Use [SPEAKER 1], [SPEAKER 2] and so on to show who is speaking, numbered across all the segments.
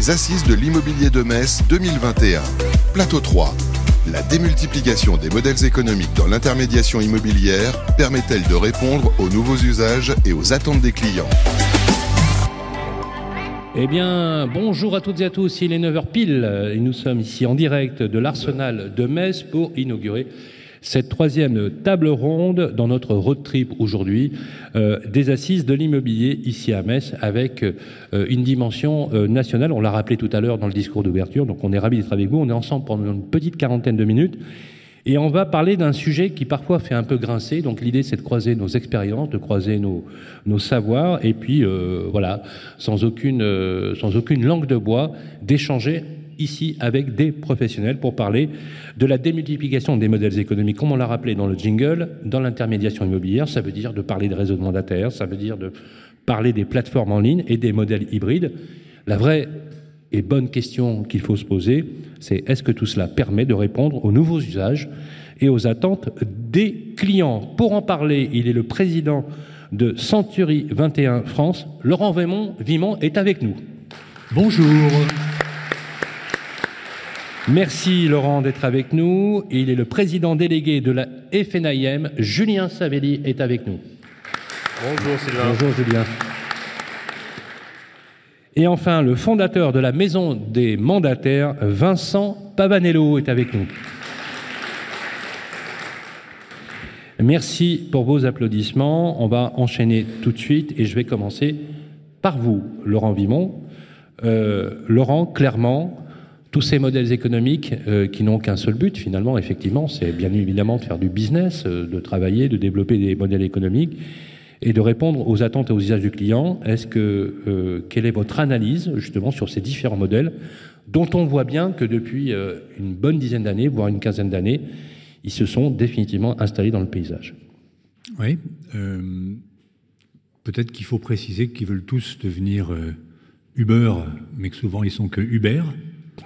[SPEAKER 1] les Assises de l'immobilier de Metz 2021. Plateau 3. La démultiplication des modèles économiques dans l'intermédiation immobilière permet-elle de répondre aux nouveaux usages et aux attentes des clients?
[SPEAKER 2] Eh bien, bonjour à toutes et à tous, il est 9h pile et nous sommes ici en direct de l'Arsenal de Metz pour inaugurer cette troisième table ronde dans notre road trip aujourd'hui euh, des assises de l'immobilier ici à Metz avec euh, une dimension euh, nationale. On l'a rappelé tout à l'heure dans le discours d'ouverture, donc on est ravis d'être avec vous. On est ensemble pendant une petite quarantaine de minutes. Et on va parler d'un sujet qui parfois fait un peu grincer. Donc l'idée, c'est de croiser nos expériences, de croiser nos, savoirs, et puis voilà, sans aucune, sans aucune langue de bois, d'échanger ici avec des professionnels pour parler de la démultiplication des modèles économiques, comme on l'a rappelé dans le jingle, dans l'intermédiation immobilière. Ça veut dire de parler des réseaux de mandataires, ça veut dire de parler des plateformes en ligne et des modèles hybrides. La vraie et bonne question qu'il faut se poser, c'est est-ce que tout cela permet de répondre aux nouveaux usages et aux attentes des clients? Pour en parler, il est le président de Century 21 France. Laurent Vimont, Vimont est avec nous.
[SPEAKER 3] Bonjour.
[SPEAKER 2] Merci Laurent d'être avec nous. Il est le président délégué de la FNIM. Julien Savelli est avec nous.
[SPEAKER 4] Bonjour Sylvain.
[SPEAKER 2] Bonjour Julien. Et enfin, le fondateur de la Maison des mandataires, Vincent Pavanello, est avec nous. Merci pour vos applaudissements. On va enchaîner tout de suite et je vais commencer par vous, Laurent Vimont. Euh, Laurent, clairement, tous ces modèles économiques euh, qui n'ont qu'un seul but finalement, effectivement, c'est bien évidemment de faire du business, euh, de travailler, de développer des modèles économiques et de répondre aux attentes et aux usages du client. Est-ce que euh, quelle est votre analyse justement sur ces différents modèles dont on voit bien que depuis une bonne dizaine d'années, voire une quinzaine d'années, ils se sont définitivement installés dans le paysage?
[SPEAKER 3] Oui. Peut-être qu'il faut préciser qu'ils veulent tous devenir Uber, mais que souvent ils sont que Uber.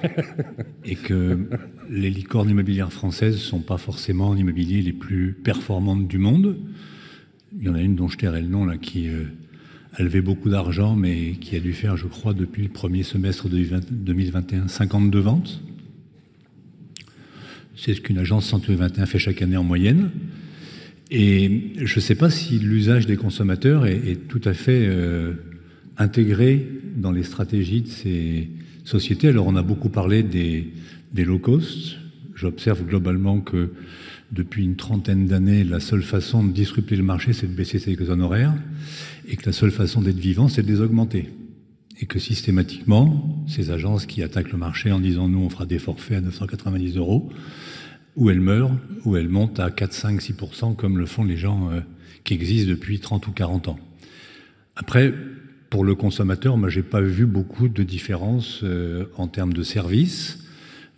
[SPEAKER 3] et que les licornes immobilières françaises ne sont pas forcément l'immobilier les plus performantes du monde. Il y en a une dont je tairai le nom, là, qui euh, a levé beaucoup d'argent, mais qui a dû faire, je crois, depuis le premier semestre de 2021, 52 ventes. C'est ce qu'une agence 121 fait chaque année en moyenne. Et je ne sais pas si l'usage des consommateurs est, tout à fait euh, intégré dans les stratégies de ces, société. Alors on a beaucoup parlé des, low cost. J'observe globalement que depuis une trentaine d'années, la seule façon de disrupter le marché, c'est de baisser ses honoraires, et que la seule façon d'être vivant, c'est de les augmenter. Et que systématiquement, ces agences qui attaquent le marché en disant nous, on fera des forfaits à 990 euros, ou elles meurent, ou elles montent à 4, 5, 6%, comme le font les gens euh, qui existent depuis 30 ou 40 ans. Après, pour le consommateur, moi, j'ai pas vu beaucoup de différences euh, en termes de services.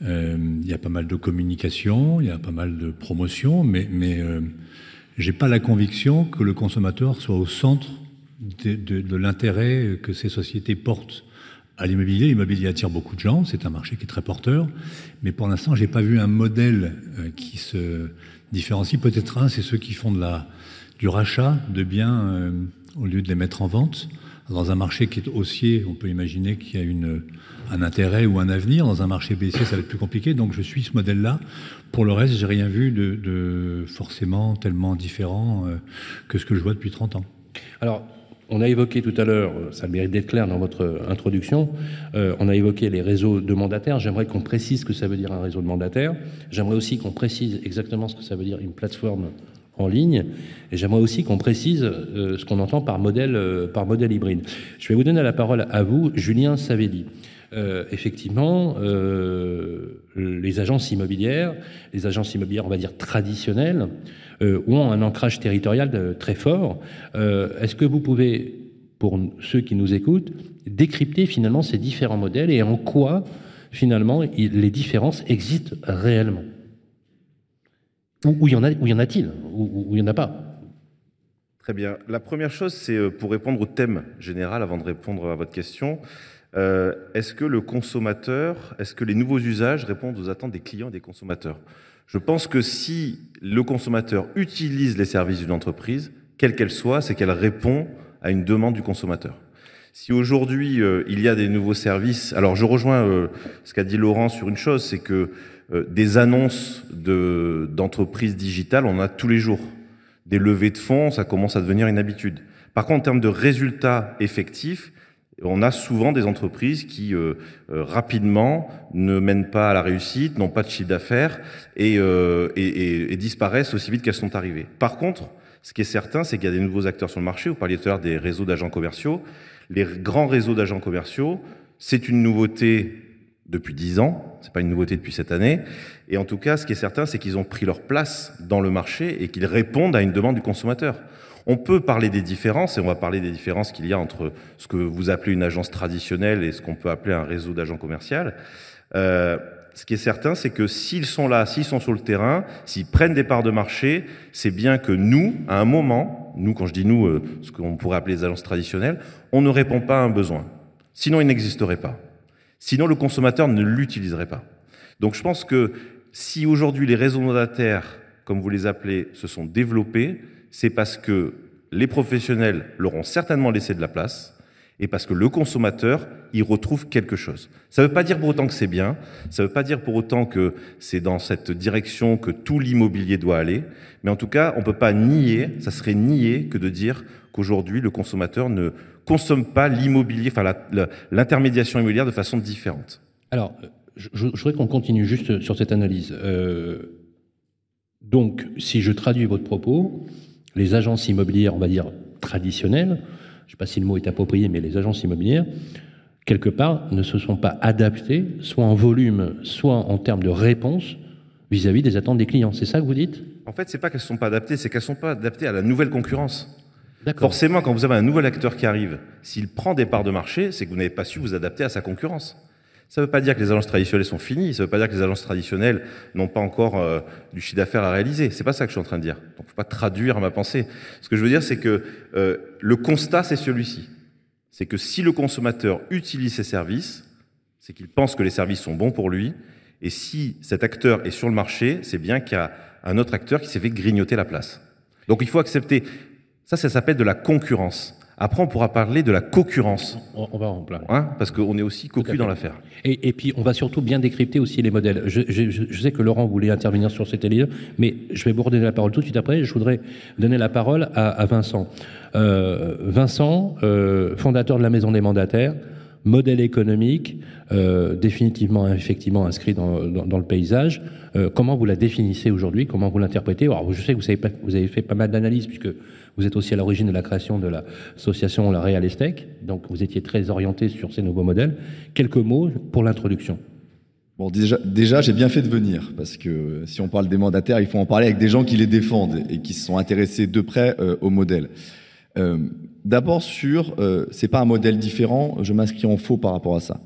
[SPEAKER 3] Euh, il y a pas mal de communication, il y a pas mal de promotion, mais, mais euh, j'ai pas la conviction que le consommateur soit au centre de, l'intérêt que ces sociétés portent à l'immobilier. L'immobilier attire beaucoup de gens, c'est un marché qui est très porteur, mais pour l'instant, j'ai pas vu un modèle qui se différencie. Peut-être un, c'est ceux qui font du rachat de biens au lieu de les mettre en vente. Dans un marché qui est haussier, on peut imaginer qu'il y a une, un intérêt ou un avenir. Dans un marché baissier, ça va être plus compliqué. Donc je suis ce modèle-là. Pour le reste, j'ai rien vu de, forcément tellement différent euh, que ce que je vois depuis 30 ans.
[SPEAKER 2] Alors, on a évoqué tout à l'heure, ça mérite d'être clair dans votre introduction, euh, on a évoqué les réseaux de mandataires. J'aimerais qu'on précise ce que ça veut dire un réseau de mandataires. J'aimerais aussi qu'on précise exactement ce que ça veut dire une plateforme en ligne. Et j'aimerais aussi qu'on précise euh, ce qu'on entend par modèle, euh, par modèle hybride. Je vais vous donner la parole à vous, Julien Savelli. Euh, effectivement, les agences immobilières, les agences immobilières, on va dire traditionnelles, ont un ancrage territorial très fort. Est-ce que vous pouvez, pour ceux qui nous écoutent, décrypter finalement ces différents modèles et en quoi finalement les différences existent réellement? Où, y en a, où y en a-t-il Où il n'y en a pas
[SPEAKER 4] Très bien. La première chose, c'est euh, pour répondre au thème général, avant de répondre à votre question, euh, est-ce que le consommateur, est-ce que les nouveaux usages répondent aux attentes des clients et des consommateurs? Je pense que si le consommateur utilise les services d'une entreprise, quelle qu'elle soit, c'est qu'elle répond à une demande du consommateur. Si aujourd'hui euh, il y a des nouveaux services, alors je rejoins ce qu'a dit Laurent sur une chose, c'est que des annonces de, d'entreprises digitales, on a tous les jours. Des levées de fonds, ça commence à devenir une habitude. Par contre, en termes de résultats effectifs, on a souvent des entreprises qui euh, euh, rapidement ne mènent pas à la réussite, n'ont pas de chiffre d'affaires euh, et, et, disparaissent aussi vite qu'elles sont arrivées. Par contre, ce qui est certain, c'est qu'il y a des nouveaux acteurs sur le marché. Vous parliez tout à l'heure des réseaux d'agents commerciaux. Les grands réseaux d'agents commerciaux, c'est une nouveauté depuis dix ans. C'est pas une nouveauté depuis cette année. Et en tout cas, ce qui est certain, c'est qu'ils ont pris leur place dans le marché et qu'ils répondent à une demande du consommateur. On peut parler des différences, et on va parler des différences qu'il y a entre ce que vous appelez une agence traditionnelle et ce qu'on peut appeler un réseau d'agents commerciaux. Euh, ce qui est certain, c'est que s'ils sont là, s'ils sont sur le terrain, s'ils prennent des parts de marché, c'est bien que nous, à un moment, nous, quand je dis nous, euh, ce qu'on pourrait appeler les agences traditionnelles, on ne répond pas à un besoin. Sinon, il n'existerait pas. Sinon, le consommateur ne l'utiliserait pas. Donc, je pense que si aujourd'hui les réseaux mandataires, comme vous les appelez, se sont développés, c'est parce que les professionnels leur ont certainement laissé de la place et parce que le consommateur y retrouve quelque chose. Ça ne veut pas dire pour autant que c'est bien, ça ne veut pas dire pour autant que c'est dans cette direction que tout l'immobilier doit aller, mais en tout cas, on ne peut pas nier, ça serait nier que de dire qu'aujourd'hui, le consommateur ne consomme pas l'immobilier, enfin l'intermédiation immobilière de façon différente.
[SPEAKER 2] Alors, je, je voudrais qu'on continue juste sur cette analyse. Euh, donc, si je traduis votre propos, les agences immobilières, on va dire traditionnelles, je ne sais pas si le mot est approprié, mais les agences immobilières, quelque part, ne se sont pas adaptées, soit en volume, soit en termes de réponse vis-à-vis des attentes des clients. C'est ça que vous dites?
[SPEAKER 4] En fait, c'est pas qu'elles ne sont pas adaptées, c'est qu'elles ne sont pas adaptées à la nouvelle concurrence. Forcément, quand vous avez un nouvel acteur qui arrive, s'il prend des parts de marché, c'est que vous n'avez pas su vous adapter à sa concurrence. Ça ne veut pas dire que les agences traditionnelles sont finies, ça ne veut pas dire que les agences traditionnelles n'ont pas encore euh, du chiffre d'affaires à réaliser. C'est pas ça que je suis en train de dire. Donc, faut pas traduire ma pensée. Ce que je veux dire, c'est que euh, le constat, c'est celui-ci. C'est que si le consommateur utilise ses services, c'est qu'il pense que les services sont bons pour lui. Et si cet acteur est sur le marché, c'est bien qu'il y a un autre acteur qui s'est fait grignoter la place. Donc il faut accepter. Ça, ça s'appelle de la concurrence. Après, on pourra parler de la concurrence.
[SPEAKER 2] On, va en plein.
[SPEAKER 4] Hein parce qu'on est aussi cocu dans l'affaire.
[SPEAKER 2] Et, et, puis, on va surtout bien décrypter aussi les modèles. Je, je, je sais que Laurent voulait intervenir sur cet élire, mais je vais vous redonner la parole tout de suite après. Je voudrais donner la parole à, à Vincent. Euh, Vincent, euh, fondateur de la Maison des mandataires, modèle économique, euh, définitivement, effectivement inscrit dans, dans, dans le paysage. Comment vous la définissez aujourd'hui? Comment vous l'interprétez? Alors, je sais que vous avez, vous avez fait pas mal d'analyses, puisque vous êtes aussi à l'origine de la création de l'association La Real Estate, donc vous étiez très orienté sur ces nouveaux modèles. Quelques mots pour l'introduction.
[SPEAKER 5] Bon, déjà, j'ai bien fait de venir, parce que si on parle des mandataires, il faut en parler avec des gens qui les défendent et qui se sont intéressés de près euh, au modèle. Euh, D'abord sur, euh, c'est pas un modèle différent, je m'inscris en faux par rapport à ça.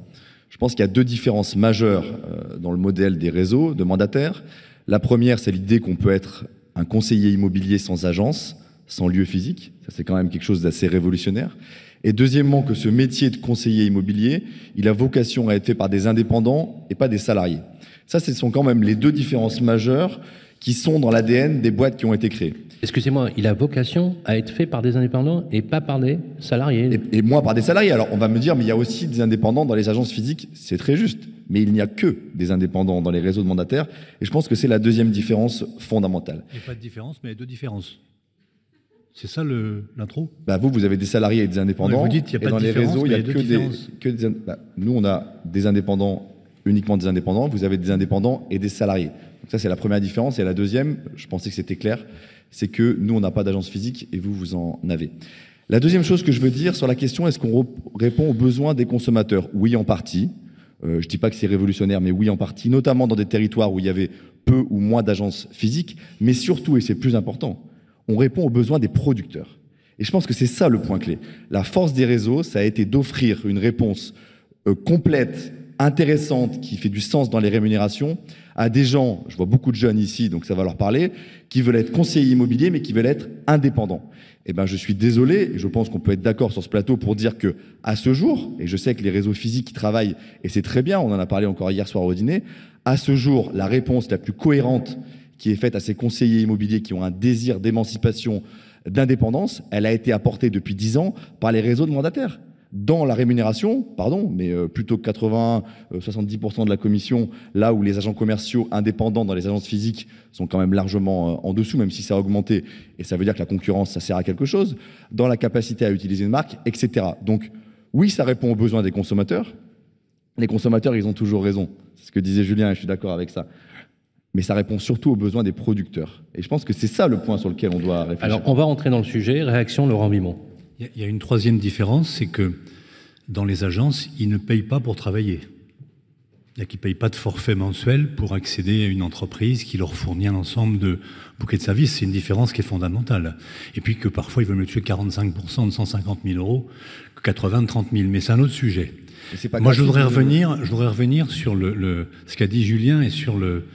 [SPEAKER 5] Je pense qu'il y a deux différences majeures euh, dans le modèle des réseaux de mandataires. La première, c'est l'idée qu'on peut être un conseiller immobilier sans agence, sans lieu physique. Ça, c'est quand même quelque chose d'assez révolutionnaire. Et deuxièmement, que ce métier de conseiller immobilier, il a vocation à être fait par des indépendants et pas des salariés. Ça, ce sont quand même les deux différences majeures qui sont dans l'ADN des boîtes qui ont été créées.
[SPEAKER 2] Excusez-moi, il a vocation à être fait par des indépendants et pas par des salariés.
[SPEAKER 5] Et, et moi, par des salariés. Alors, on va me dire, mais il y a aussi des indépendants dans les agences physiques. C'est très juste. Mais il n'y a que des indépendants dans les réseaux de mandataires. Et je pense que c'est la deuxième différence fondamentale.
[SPEAKER 3] Il n'y a pas de différence, mais deux différences. C'est ça l'intro?
[SPEAKER 5] Bah Vous, vous avez des salariés et des indépendants.
[SPEAKER 3] Ouais, vous dites, il n'y a pas
[SPEAKER 5] dans
[SPEAKER 3] de
[SPEAKER 5] les réseaux, il
[SPEAKER 3] n'y
[SPEAKER 5] a, que des, que des, bah, Nous, on a des indépendants, uniquement des indépendants. Vous avez des indépendants et des salariés. Donc ça, c'est la première différence. Et la deuxième, je pensais que c'était clair, c'est que nous, on n'a pas d'agence physique et vous, vous en avez. La deuxième chose que je veux dire sur la question, est-ce qu'on répond aux besoins des consommateurs? Oui, en partie. Euh, je ne dis pas que c'est révolutionnaire, mais oui, en partie, notamment dans des territoires où il y avait peu ou moins d'agences physiques, mais surtout, et c'est plus important, on répond aux besoins des producteurs. Et je pense que c'est ça le point clé. La force des réseaux, ça a été d'offrir une réponse euh, complète, intéressante, qui fait du sens dans les rémunérations, à des gens, je vois beaucoup de jeunes ici, donc ça va leur parler, qui veulent être conseillers immobiliers, mais qui veulent être indépendants. Eh ben, je suis désolé, et je pense qu'on peut être d'accord sur ce plateau pour dire que, à ce jour, et je sais que les réseaux physiques qui travaillent, et c'est très bien, on en a parlé encore hier soir au dîner, à ce jour, la réponse la plus cohérente qui est faite à ces conseillers immobiliers qui ont un désir d'émancipation, d'indépendance, elle a été apportée depuis dix ans par les réseaux de mandataires. dans la rémunération, pardon, mais euh, plutôt que 80, 70% de la commission, là où les agents commerciaux indépendants dans les agences physiques sont quand même largement euh, en dessous, même si ça a augmenté, et ça veut dire que la concurrence, ça sert à quelque chose, dans la capacité à utiliser une marque, etc. Donc oui, ça répond aux besoins des consommateurs. Les consommateurs, ils ont toujours raison. C'est ce que disait Julien, et je suis d'accord avec ça mais ça répond surtout aux besoins des producteurs. Et je pense que c'est ça le point sur lequel on doit réfléchir.
[SPEAKER 2] Alors, on va entrer dans le sujet. Réaction, Laurent Bimon.
[SPEAKER 3] Il y a une troisième différence, c'est que dans les agences, ils ne payent pas pour travailler. Il y a qu'ils ne payent pas de forfait mensuel pour accéder à une entreprise qui leur fournit un ensemble de bouquets de services. C'est une différence qui est fondamentale. Et puis que parfois, ils veulent me tuer 45% de 150 000 euros que 80 de 30 000. Mais c'est un autre sujet. Moi, je voudrais, revenir, je voudrais revenir sur le, le ce qu'a dit Julien et sur le,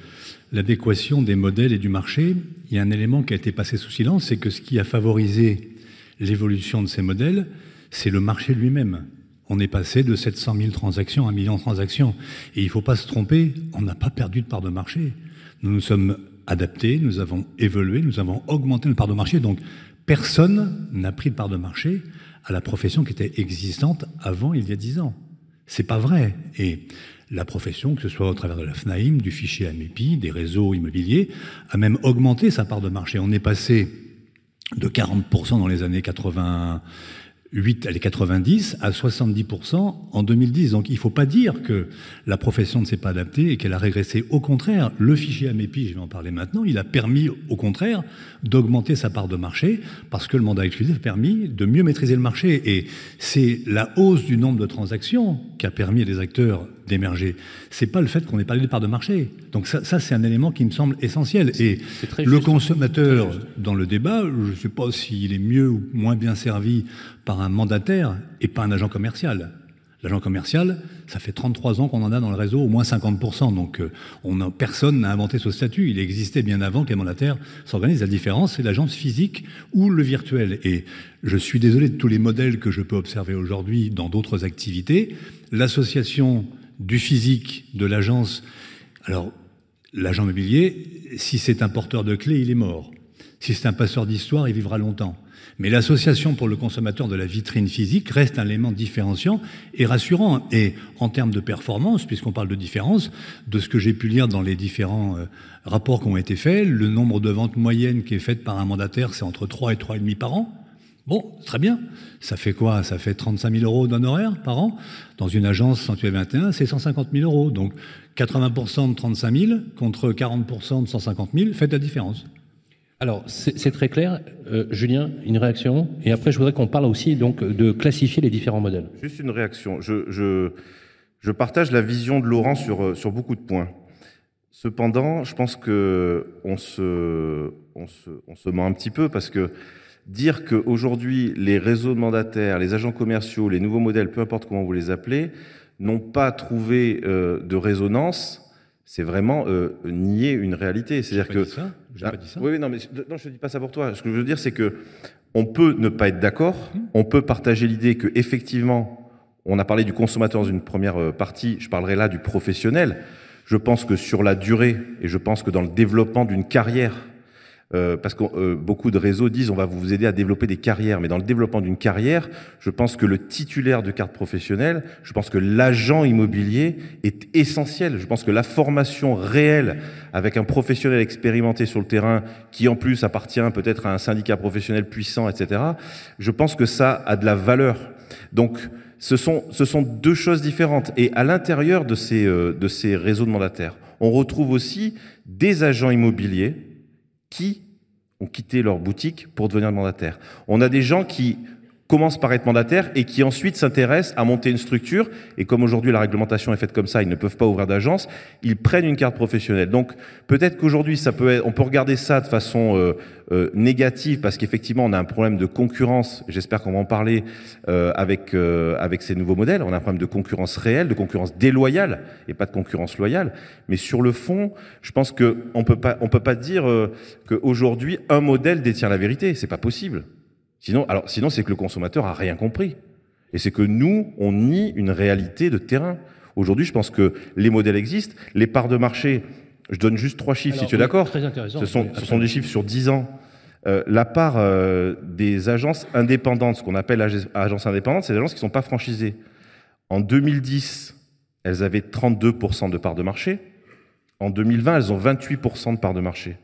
[SPEAKER 3] l'adéquation des modèles et du marché, il y a un élément qui a été passé sous silence, c'est que ce qui a favorisé l'évolution de ces modèles, c'est le marché lui-même. On est passé de 700 000 transactions à 1 million de transactions. Et il ne faut pas se tromper, on n'a pas perdu de part de marché. Nous nous sommes adaptés, nous avons évolué, nous avons augmenté notre part de marché. Donc personne n'a pris de part de marché à la profession qui était existante avant il y a 10 ans. C'est pas vrai. Et la profession, que ce soit au travers de la FNAIM, du fichier AMEPI, des réseaux immobiliers, a même augmenté sa part de marché. On est passé de 40% dans les années 80, 8 les 90 à 70% en 2010. Donc il ne faut pas dire que la profession ne s'est pas adaptée et qu'elle a régressé. Au contraire, le fichier AMEPI, je vais en parler maintenant, il a permis au contraire d'augmenter sa part de marché parce que le mandat exclusif a permis de mieux maîtriser le marché. Et c'est la hausse du nombre de transactions qui a permis à des acteurs d'émerger. C'est pas le fait qu'on ait parlé de part de marché. Donc ça, ça c'est un élément qui me semble essentiel. Et le consommateur, dans le débat, je ne sais pas s'il est mieux ou moins bien servi par un mandataire et pas un agent commercial. L'agent commercial, ça fait 33 ans qu'on en a dans le réseau, au moins 50%. Donc euh, on a, personne n'a inventé ce statut. Il existait bien avant que les mandataires s'organisent. La différence, c'est l'agence physique ou le virtuel. Et je suis désolé de tous les modèles que je peux observer aujourd'hui dans d'autres activités. L'association du physique de l'agence. Alors, l'agent immobilier, si c'est un porteur de clés, il est mort. Si c'est un passeur d'histoire, il vivra longtemps. Mais l'association pour le consommateur de la vitrine physique reste un élément différenciant et rassurant. Et en termes de performance, puisqu'on parle de différence, de ce que j'ai pu lire dans les différents euh, rapports qui ont été faits, le nombre de ventes moyennes qui est faite par un mandataire, c'est entre 3 et 3,5 par an. Bon, très bien. Ça fait quoi? Ça fait 35 000 euros d'honoraires par an? Dans une agence 121, c'est 150 000 euros. Donc 80% de 35 000 contre 40% de 150 000, faites la différence.
[SPEAKER 2] Alors, c'est très clair. Euh, Julien, une réaction? Et après, je voudrais qu'on parle aussi donc, de classifier les différents modèles.
[SPEAKER 4] Juste une réaction. Je, je, je partage la vision de Laurent sur, sur beaucoup de points. Cependant, je pense qu'on se, on se, on se ment un petit peu parce que dire qu'aujourd'hui, les réseaux de mandataires, les agents commerciaux, les nouveaux modèles, peu importe comment vous les appelez, n'ont pas trouvé euh, de résonance, c'est vraiment euh, nier une réalité.
[SPEAKER 3] C'est-à-dire que. ça.
[SPEAKER 4] Ah, pas dit ça. Oui, non, mais non, je ne dis pas ça pour toi. Ce que je veux dire, c'est que on peut ne pas être d'accord, hum. on peut partager l'idée que effectivement, on a parlé du consommateur dans une première euh, partie, je parlerai là du professionnel. Je pense que sur la durée, et je pense que dans le développement d'une carrière, euh, parce que euh, beaucoup de réseaux disent on va vous aider à développer des carrières, mais dans le développement d'une carrière, je pense que le titulaire de carte professionnelle, je pense que l'agent immobilier est essentiel. Je pense que la formation réelle avec un professionnel expérimenté sur le terrain, qui en plus appartient peut-être à un syndicat professionnel puissant, etc., je pense que ça a de la valeur. Donc, ce sont, deux choses différentes. Et à l'intérieur de ces, euh, de ces réseaux de mandataires, on retrouve aussi des agents immobiliers qui ont quitté leur boutique pour devenir mandataires. On a des gens qui commencent par être mandataires et qui ensuite s'intéressent à monter une structure. Et comme aujourd'hui la réglementation est faite comme ça, ils ne peuvent pas ouvrir d'agence, ils prennent une carte professionnelle. Donc peut-être qu'aujourd'hui, ça peut être, on peut regarder ça de façon euh, euh, négative parce qu'effectivement, on a un problème de concurrence. J'espère qu'on va en parler euh, avec avec ces nouveaux modèles. On a un problème de concurrence réelle, de concurrence déloyale et pas de concurrence loyale. Mais sur le fond, je pense que on peut pas on peut pas dire qu'aujourd'hui un modèle détient la vérité. C'est pas possible. Sinon, alors, sinon c'est que le consommateur a rien compris. Et c'est que nous, on nie une réalité de terrain. Aujourd'hui, je pense que les modèles existent. Les parts de marché, je donne juste trois chiffres, si tu es d'accord.
[SPEAKER 2] Très intéressant.
[SPEAKER 4] Ce sont, ce sont des chiffres sur 10 ans. euh, la part euh, des agences indépendantes, ce qu'on appelle ag- agences indépendantes, c'est des agences qui ne sont pas franchisées. En 2010, elles avaient 32% de part de marché. En 2020, elles ont 28% de part de marché.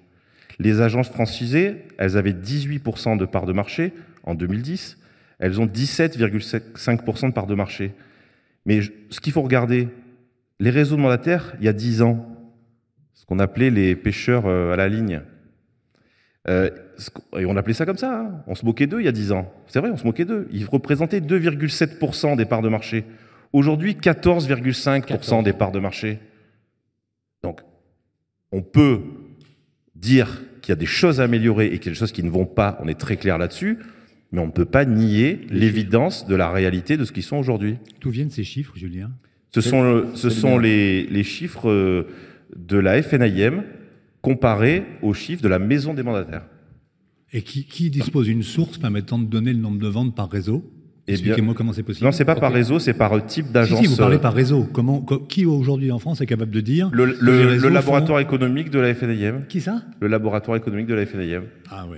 [SPEAKER 4] Les agences franchisées, elles avaient 18% de part de marché en 2010. Elles ont 17,5% de part de marché. Mais ce qu'il faut regarder, les réseaux de mandataires, il y a 10 ans, ce qu'on appelait les pêcheurs euh, à la ligne. Euh, et on appelait ça comme ça. hein. On se moquait d'eux il y a 10 ans. C'est vrai, on se moquait d'eux. Ils représentaient 2,7% des parts de marché. Aujourd'hui, 14,5% des parts de marché. Donc, on peut dire qu'il y a des choses à améliorer et qu'il y a des choses qui ne vont pas. On est très clair là-dessus. Mais on ne peut pas nier l'évidence de la réalité de ce qu'ils sont aujourd'hui.
[SPEAKER 3] D'où viennent ces chiffres, Julien?
[SPEAKER 4] Ce sont, le- ce sont les, les chiffres euh, de la FNIM comparés aux chiffres de la maison des mandataires.
[SPEAKER 3] Et qui, qui dispose d'une source permettant de donner le nombre de ventes par réseau?
[SPEAKER 4] Eh
[SPEAKER 3] Expliquez-moi comment c'est possible.
[SPEAKER 4] Non, c'est pas par réseau, c'est par euh, type d'agence.
[SPEAKER 3] si, vous parlez
[SPEAKER 4] euh,
[SPEAKER 3] par réseau. Comment, co- qui aujourd'hui en France est capable de dire
[SPEAKER 4] le, laboratoire
[SPEAKER 3] font-
[SPEAKER 4] économique de la FNIM.
[SPEAKER 3] Qui ça?
[SPEAKER 4] Le laboratoire économique de la FNIM.
[SPEAKER 3] Ah ouais.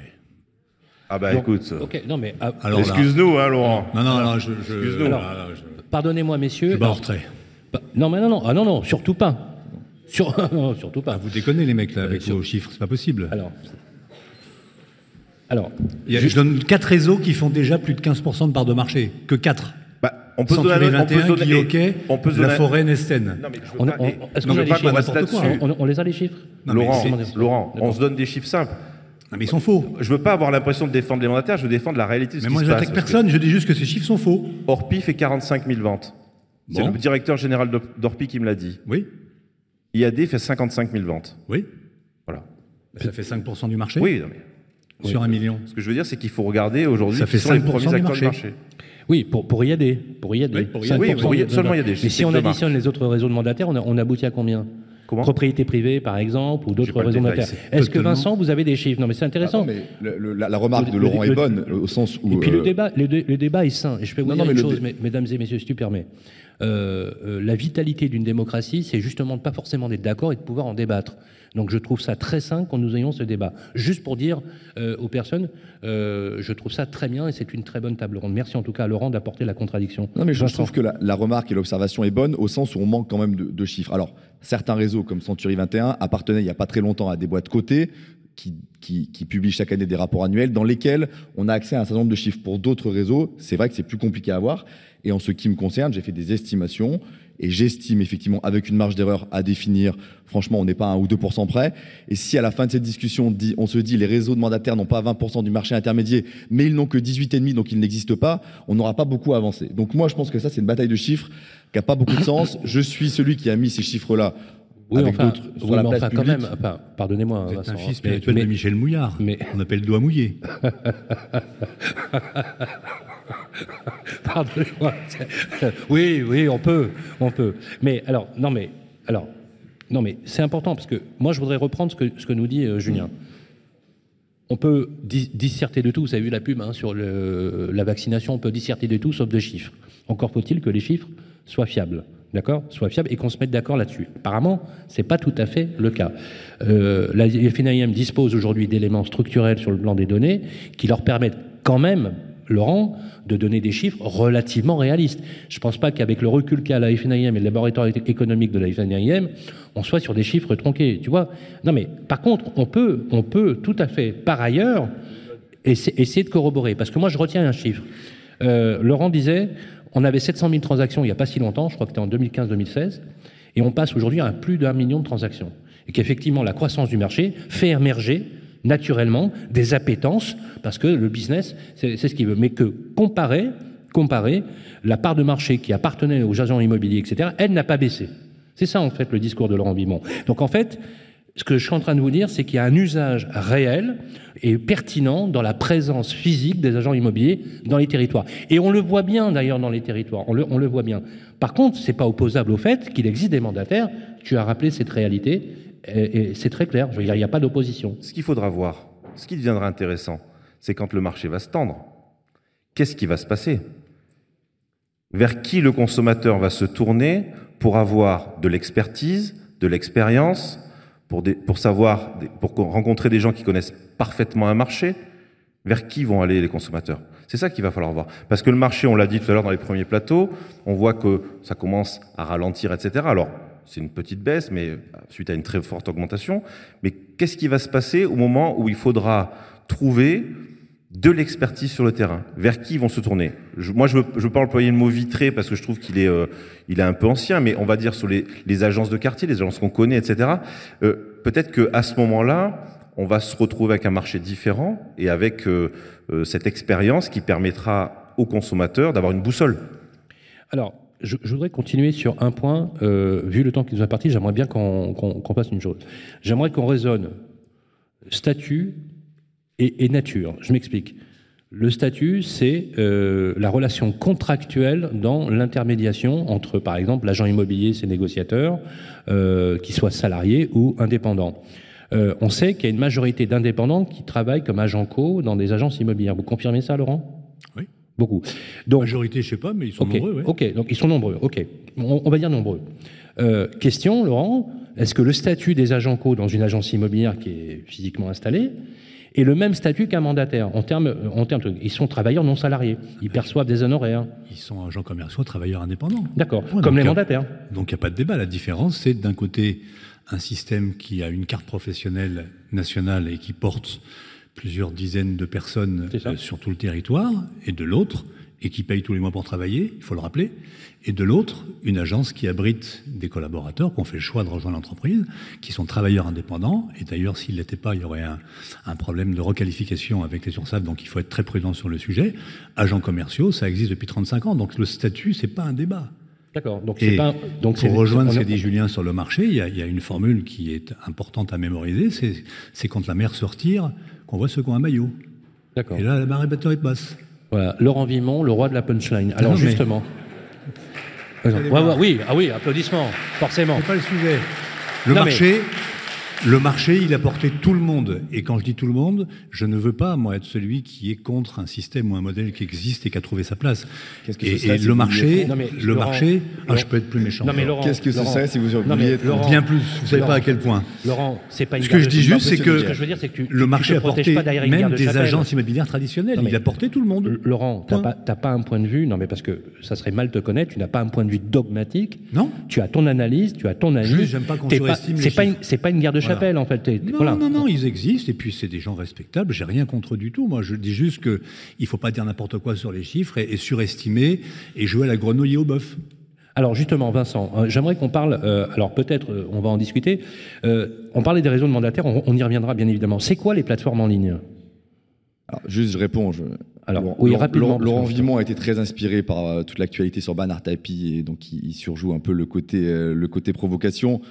[SPEAKER 4] Ah bah
[SPEAKER 2] Donc,
[SPEAKER 4] écoute,
[SPEAKER 2] Ok, non mais ah,
[SPEAKER 3] Alors
[SPEAKER 4] excuse-nous, hein, Laurent.
[SPEAKER 3] Non, non, non, je, je,
[SPEAKER 4] Excuse-nous.
[SPEAKER 3] je,
[SPEAKER 2] pardonnez-moi messieurs.
[SPEAKER 3] je en
[SPEAKER 2] Alors,
[SPEAKER 3] retrait.
[SPEAKER 2] non mais non non ah non non surtout pas. Sur, non, surtout pas.
[SPEAKER 3] Vous déconnez les mecs là avec
[SPEAKER 2] sur-
[SPEAKER 3] vos chiffres, c'est pas possible.
[SPEAKER 2] Alors alors
[SPEAKER 3] Il y a- je donne quatre réseaux qui font déjà plus de 15% de part de marché. Que 4.
[SPEAKER 4] Bah, on peut se donner, on peut
[SPEAKER 3] 21,
[SPEAKER 4] se donner- on peut se
[SPEAKER 3] La
[SPEAKER 4] donner-
[SPEAKER 3] Forêt, Nesten.
[SPEAKER 4] Non, mais je veux
[SPEAKER 2] on,
[SPEAKER 4] pas-
[SPEAKER 2] on-
[SPEAKER 4] et-
[SPEAKER 2] est-ce qu'on
[SPEAKER 4] je
[SPEAKER 2] a les
[SPEAKER 4] pas
[SPEAKER 2] chiffres
[SPEAKER 4] là-dessus.
[SPEAKER 2] on, on les a les chiffres
[SPEAKER 3] Non,
[SPEAKER 4] Laurent, Laurent, on se donne des chiffres simples.
[SPEAKER 3] Non, mais ils sont faux.
[SPEAKER 4] Je veux pas avoir l'impression de défendre les mandataires, je veux défendre la réalité de ce
[SPEAKER 3] Mais
[SPEAKER 4] qui
[SPEAKER 3] moi,
[SPEAKER 4] se
[SPEAKER 3] j'attaque
[SPEAKER 4] passe. parce que
[SPEAKER 3] personne, je dis juste que ces chiffres sont faux.
[SPEAKER 4] Orpi fait 45 000 ventes. C'est le directeur général d'Or- d'Orpi qui me l'a dit.
[SPEAKER 3] Oui,
[SPEAKER 4] IAD fait 55 000 ventes.
[SPEAKER 3] oui.
[SPEAKER 4] Voilà.
[SPEAKER 3] Ça fait 5% du marché
[SPEAKER 4] Oui, non, mais
[SPEAKER 3] sur un million.
[SPEAKER 4] ce que je veux dire, c'est qu'il faut regarder aujourd'hui
[SPEAKER 3] Ça
[SPEAKER 4] qui
[SPEAKER 3] fait
[SPEAKER 4] sont les
[SPEAKER 3] 5%
[SPEAKER 4] premiers
[SPEAKER 3] du
[SPEAKER 4] acteurs du
[SPEAKER 3] marché.
[SPEAKER 4] marché.
[SPEAKER 2] Oui, pour, pour IAD.
[SPEAKER 3] Oui, pour IAD.
[SPEAKER 2] 5%
[SPEAKER 4] Oui, pour seulement IAD,
[SPEAKER 2] Mais
[SPEAKER 4] c'est
[SPEAKER 2] si on additionne les autres réseaux de mandataires, on, a- on aboutit à combien?
[SPEAKER 4] Comment
[SPEAKER 2] Propriété privée, par exemple, ou d'autres mandataires.
[SPEAKER 3] c'est
[SPEAKER 2] Est-ce que Vincent, vous avez des chiffres? Non, mais c'est
[SPEAKER 5] Ah
[SPEAKER 2] intéressant.
[SPEAKER 5] non, mais le- le- la, la remarque de Laurent est bonne, au sens où.
[SPEAKER 2] Et puis
[SPEAKER 5] euh,
[SPEAKER 2] le débat, le, dé- le débat est sain. Et je peux vous
[SPEAKER 5] Non,
[SPEAKER 2] dire
[SPEAKER 5] non,
[SPEAKER 2] une chose,
[SPEAKER 5] dé-
[SPEAKER 2] mes- mesdames et messieurs, si tu permets. Euh, euh, la vitalité d'une démocratie, c'est justement de pas forcément d'être d'accord et de pouvoir en débattre. Donc je trouve ça très sain quand nous ayons ce débat. Juste pour dire euh, aux personnes, euh, je trouve ça très bien et c'est une très bonne table ronde. Merci en tout cas à Laurent d'apporter la contradiction.
[SPEAKER 5] Non, mais je trouve que la, la remarque et l'observation est bonne au sens où on manque quand même de, de chiffres. Alors, certains réseaux comme Century 21 appartenaient il n'y a pas très longtemps à des boîtes cotées qui, qui, chaque année des rapports annuels dans lesquels on a accès à un certain nombre de chiffres. Pour d'autres réseaux, c'est vrai que c'est plus compliqué à avoir. Et en ce qui me concerne, j'ai fait des estimations et j'estime effectivement avec une marge d'erreur à définir, franchement, on n'est pas à 1 ou 2% près. Et si à la fin de cette discussion, on, se dit les réseaux de mandataires n'ont pas 20% du marché intermédiaire, mais ils n'ont que 18,5, donc ils n'existent pas, on n'aura pas beaucoup avancé. Donc moi, je pense que ça, c'est une bataille de chiffres qui n'a pas beaucoup de sens. Je suis celui qui a mis ces chiffres-là
[SPEAKER 2] Oui,
[SPEAKER 5] avec
[SPEAKER 2] enfin,
[SPEAKER 5] d'autres sur
[SPEAKER 2] oui,
[SPEAKER 5] la
[SPEAKER 2] mais
[SPEAKER 5] place
[SPEAKER 2] enfin, quand
[SPEAKER 5] publique.
[SPEAKER 2] même, enfin, pardonnez-moi,
[SPEAKER 3] êtes un fils
[SPEAKER 2] mais-
[SPEAKER 3] spirituel
[SPEAKER 2] mais-
[SPEAKER 3] de Michel Mouillard.
[SPEAKER 2] mais-
[SPEAKER 3] On appelle doigt mouillé.
[SPEAKER 2] Pardonnez-moi. Oui, oui, on peut, on peut. Mais alors, non, mais alors, non, mais c'est important parce que moi, je voudrais reprendre ce que nous dit euh, Julien. On peut dis- disserter de tout. Vous avez vu la pub hein, sur la vaccination. On peut disserter de tout sauf de chiffres. Encore faut-il que les chiffres soient fiables, d'accord, soient fiables et qu'on se mette d'accord là-dessus. Apparemment, c'est pas tout à fait le cas. Euh, la FNIM dispose aujourd'hui d'éléments structurels sur le plan des données qui leur permettent quand même Laurent, de donner des chiffres relativement réalistes. Je ne pense pas qu'avec le recul qu'a la FNIM et le laboratoire économique de la FNIM, on soit sur des chiffres tronqués, tu vois. Non mais par contre, on peut, on peut tout à fait, par ailleurs, essa- essayer de corroborer. Parce que moi, je retiens un chiffre. Euh, Laurent disait, on avait 700 000 transactions il n'y a pas si longtemps, je crois que c'était en 2015-2016, et on passe aujourd'hui à plus d'un million de transactions. Et qu'effectivement, la croissance du marché fait émerger naturellement des appétences, parce que le business, c'est ce qu'il veut. Mais que comparer, comparer, la part de marché qui appartenait aux agents immobiliers, etc., elle n'a pas baissé. C'est ça, en fait, le discours de Laurent Bimon. Donc, en fait, ce que je suis en train de vous dire, c'est qu'il y a un usage réel et pertinent dans la présence physique des agents immobiliers dans les territoires. Et on le voit bien, d'ailleurs, dans les territoires. On le voit bien. Par contre, c'est pas opposable au fait qu'il existe des mandataires. Tu as rappelé cette réalité, et, c'est très clair. Il n'y a pas d'opposition.
[SPEAKER 4] Ce qu'il faudra voir, ce qui deviendra intéressant, c'est quand le marché va se tendre. Qu'est-ce qui va se passer? Vers qui le consommateur va se tourner pour avoir de l'expertise, de l'expérience, pour, pour savoir, pour rencontrer des gens qui connaissent parfaitement un marché? Vers qui vont aller les consommateurs? C'est ça qu'il va falloir voir. Parce que le marché, on l'a dit tout à l'heure dans les premiers plateaux, on voit que ça commence à ralentir, etc. Alors, c'est une petite baisse, mais suite à une très forte augmentation. Mais qu'est-ce qui va se passer au moment où il faudra trouver de l'expertise sur le terrain? Vers qui vont se tourner? Moi, je ne veux, pas employer le mot vitré parce que je trouve qu'il est, euh, il est un peu ancien, mais on va dire sur les, agences de quartier, les agences qu'on connaît, etc. Euh, Peut-être qu'à ce moment-là, on va se retrouver avec un marché différent et avec euh cette expérience qui permettra aux consommateurs d'avoir une boussole.
[SPEAKER 2] Alors, je, voudrais continuer sur un point. Euh, vu le temps qui nous a parti, j'aimerais bien qu'on qu passe une chose. J'aimerais qu'on raisonne statut et, nature. Je m'explique. Le statut, c'est euh, la relation contractuelle dans l'intermédiation entre, par exemple, l'agent immobilier ses négociateurs, euh, qui soient salariés ou indépendants. Euh, on sait qu'il y a une majorité d'indépendants qui travaillent comme agents co dans des agences immobilières. Vous confirmez ça, Laurent?
[SPEAKER 3] Oui.
[SPEAKER 2] Beaucoup.
[SPEAKER 3] Donc, majorité, je ne sais pas, mais ils sont
[SPEAKER 2] okay,
[SPEAKER 3] nombreux.
[SPEAKER 2] Ok, donc ils sont nombreux. Ok, on, on va dire nombreux. Euh, question, Laurent, est-ce que le statut des agents co dans une agence immobilière qui est physiquement installée et le même statut qu'un mandataire. En termes, en termes, ils sont travailleurs non salariés. Ils perçoivent des honoraires.
[SPEAKER 3] Ils sont agents commerciaux, travailleurs indépendants.
[SPEAKER 2] D'accord. Ouais, Comme les mandataires.
[SPEAKER 3] donc il n'y a pas de débat. La différence, c'est d'un côté un système qui a une carte professionnelle nationale et qui porte plusieurs dizaines de personnes euh, sur tout le territoire, et de l'autre, et qui paye tous les mois pour travailler, il faut le rappeler, et de l'autre, une agence qui abrite des collaborateurs qui ont fait le choix de rejoindre l'entreprise, qui sont travailleurs indépendants, et d'ailleurs, s'ils ne l'étaient pas, il y aurait un, un, problème de requalification avec les URSAF, donc il faut être très prudent sur le sujet. Agents commerciaux, ça existe depuis 35 ans, donc le statut, c'est pas un débat.
[SPEAKER 2] D'accord. Donc,
[SPEAKER 3] et
[SPEAKER 2] pas, donc
[SPEAKER 3] pour rejoindre ce qu'a dit Julien sur le marché, il y, a, il y, a, une formule qui est importante à mémoriser, c'est quand la mer se retire, qu'on voit ceux qui ont un maillot.
[SPEAKER 2] D'accord.
[SPEAKER 3] Et là, la marée batterie basse.
[SPEAKER 2] Voilà, Laurent Vimon, le roi de la punchline. Alors non, justement. Ouais, ouais, oui, ah oui, applaudissements, forcément.
[SPEAKER 3] C'est pas le sujet. Le non, marché, mais... le marché, il a porté tout le monde. Et quand je dis tout le monde, je ne veux pas, moi, être celui qui est contre un système ou un modèle qui existe et qui a trouvé sa place.
[SPEAKER 5] Qu'est-ce que
[SPEAKER 3] et,
[SPEAKER 5] ce
[SPEAKER 3] et
[SPEAKER 5] si
[SPEAKER 3] le marché,
[SPEAKER 2] Non, mais
[SPEAKER 3] le
[SPEAKER 2] Laurent,
[SPEAKER 3] marché,
[SPEAKER 2] Laurent,
[SPEAKER 3] ah, je peux être plus méchant.
[SPEAKER 2] Non, mais Laurent,
[SPEAKER 5] Qu'est-ce que ce serait si vous
[SPEAKER 2] non, mais
[SPEAKER 5] être
[SPEAKER 2] Laurent,
[SPEAKER 3] bien plus Vous savez
[SPEAKER 2] Laurent,
[SPEAKER 3] pas à quel point.
[SPEAKER 2] Laurent, c'est pas une
[SPEAKER 3] Ce que je dis juste, c'est que,
[SPEAKER 2] ce que je veux dire, c'est que tu,
[SPEAKER 3] le marché
[SPEAKER 2] tu
[SPEAKER 3] a porté
[SPEAKER 2] pas
[SPEAKER 3] même des agences immobilières traditionnelles. Il a porté tout le monde.
[SPEAKER 2] Laurent, tu n'as pas, un point de vue, non mais parce que ça serait mal te connaître, tu n'as pas un point de vue dogmatique.
[SPEAKER 3] Non.
[SPEAKER 2] Tu as ton analyse, tu as ton avis.
[SPEAKER 3] Juste, j'aime pas qu'on surestime
[SPEAKER 2] C'est pas, c'est pas une guerre de chapelle,
[SPEAKER 3] voilà.
[SPEAKER 2] en fait.
[SPEAKER 3] Non,
[SPEAKER 2] voilà.
[SPEAKER 3] non, non, ils existent et puis c'est des gens respectables. J'ai rien contre du tout. Moi, je dis juste que il faut pas dire n'importe quoi sur les chiffres et, et, surestimer et jouer à la grenouille et au bœuf.
[SPEAKER 2] Alors justement, Vincent, euh, j'aimerais qu'on parle. Euh, alors peut-être, euh, on va en discuter. on parlait des réseaux de mandataires. On, on y reviendra bien évidemment. C'est quoi les plateformes en ligne?
[SPEAKER 5] Alors, juste, je réponds. Je...
[SPEAKER 2] Alors,
[SPEAKER 5] Laurent,
[SPEAKER 2] oui, rapidement.
[SPEAKER 5] Laurent Vimon a été très inspiré par euh, toute l'actualité sur Bernard Tapie et donc il, il surjoue un peu le côté, euh, le côté provocation.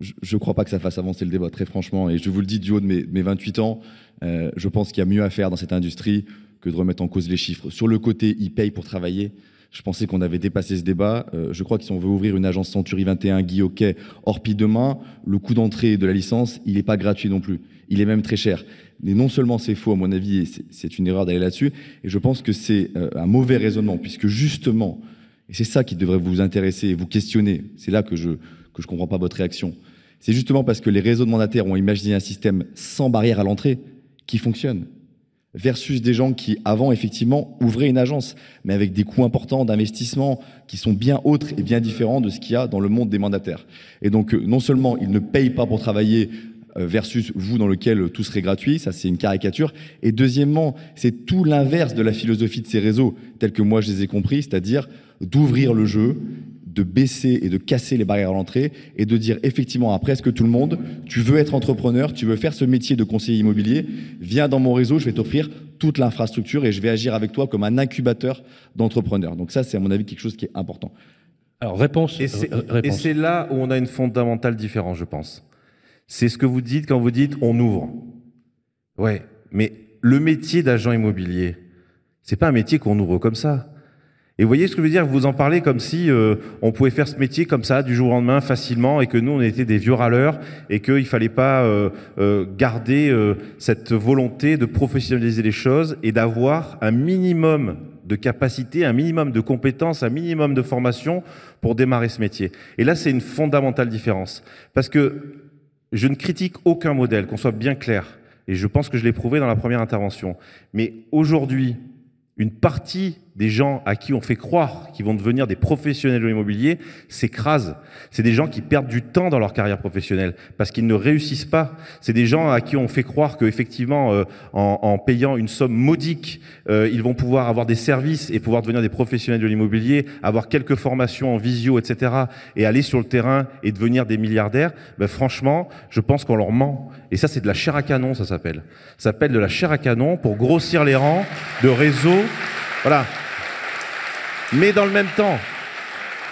[SPEAKER 5] Je ne crois pas que ça fasse avancer le débat, très franchement. Et je vous le dis du haut de mes, mes 28 ans, euh, je pense qu'il y a mieux à faire dans cette industrie que de remettre en cause les chiffres. Sur le côté, ils payent pour travailler. Je pensais qu'on avait dépassé ce débat. Euh, je crois que si on veut ouvrir une agence Century 21, Guy Hockey, Orpi demain, le coût d'entrée de la licence, il n'est pas gratuit non plus. Il est même très cher. Mais non seulement c'est faux, à mon avis, c'est une erreur d'aller là-dessus, et je pense que c'est euh, un mauvais raisonnement, puisque justement, et c'est ça qui devrait vous intéresser et vous questionner, c'est là que je que je comprends pas votre réaction. C'est justement parce que les réseaux de mandataires ont imaginé un système sans barrière à l'entrée qui fonctionne versus des gens qui, avant, effectivement, ouvraient une agence, mais avec des coûts importants d'investissement qui sont bien autres et bien différents de ce qu'il y a dans le monde des mandataires. Et donc, non seulement ils ne payent pas pour travailler versus vous dans lequel tout serait gratuit, ça c'est une caricature. Et deuxièmement, c'est tout l'inverse de la philosophie de ces réseaux, tels que moi je les ai compris, c'est-à-dire d'ouvrir le jeu, de baisser et de casser les barrières à l'entrée et de dire effectivement à presque tout le monde, tu veux être entrepreneur, tu veux faire ce métier de conseiller immobilier, viens dans mon réseau, je vais t'offrir toute l'infrastructure et je vais agir avec toi comme un incubateur d'entrepreneurs. Donc ça, c'est à mon avis quelque chose qui est important.
[SPEAKER 2] Alors réponse.
[SPEAKER 4] Et c'est là où on a une fondamentale différence, je pense. C'est ce que vous dites quand vous dites on ouvre. Ouais, mais le métier d'agent immobilier, c'est pas un métier qu'on ouvre comme ça. Et vous voyez ce que je veux dire Vous en parlez comme si euh, on pouvait faire ce métier comme ça du jour au lendemain facilement et que nous on était des vieux râleurs et qu'il fallait pas euh, euh, garder cette volonté de professionnaliser les choses et d'avoir un minimum de capacité, un minimum de compétences, un minimum de formation pour démarrer ce métier. Et là c'est une fondamentale différence parce que je ne critique aucun modèle, qu'on soit bien clair. Et je pense que je l'ai prouvé dans la première intervention. Mais aujourd'hui, une partie des gens à qui on fait croire qu'ils vont devenir des professionnels de l'immobilier s'écrasent. C'est des gens qui perdent du temps dans leur carrière professionnelle parce qu'ils ne réussissent pas. C'est des gens à qui on fait croire qu'effectivement, euh, en, en, payant une somme modique, euh, ils vont pouvoir avoir des services et pouvoir devenir des professionnels de l'immobilier, avoir quelques formations en visio, etc., et aller sur le terrain et devenir des milliardaires. Ben, franchement, je pense qu'on leur ment. Et ça, c'est de la chair à canon, ça s'appelle. Ça s'appelle de la chair à canon pour grossir les rangs de réseaux. Voilà. Mais dans le même temps,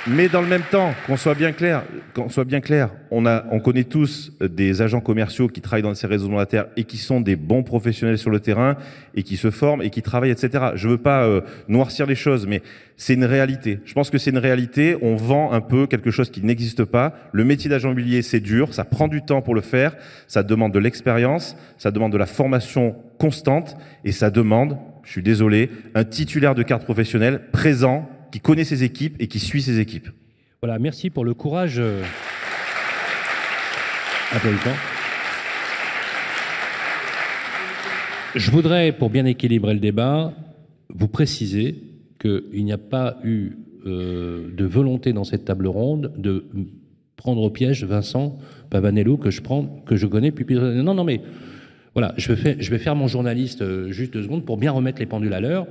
[SPEAKER 4] mais dans le même temps, qu'on soit bien clair, qu'on soit bien clair, on a, on connaît tous des agents commerciaux qui travaillent dans ces réseaux monétaires et qui sont des bons professionnels sur le terrain et qui se forment et qui travaillent, etc. Je veux pas euh, noircir les choses, mais c'est une réalité. Je pense que c'est une réalité. On vend un peu quelque chose qui n'existe pas. Le métier d'agent immobilier, c'est dur, ça prend du temps pour le faire, ça demande de l'expérience, ça demande de la formation constante et ça demande, je suis désolé, un titulaire de carte professionnelle présent qui connaît ses équipes et qui suit ses équipes.
[SPEAKER 2] Voilà, merci pour le courage. Euh, Je voudrais, pour bien équilibrer le débat, vous préciser qu'il n'y a pas eu euh, de volonté dans cette table ronde de prendre au piège Vincent Pavanello que je prends, que je connais depuis. Non, non, mais voilà, je vais, faire, mon journaliste euh, juste deux secondes pour bien remettre les pendules à l'heure.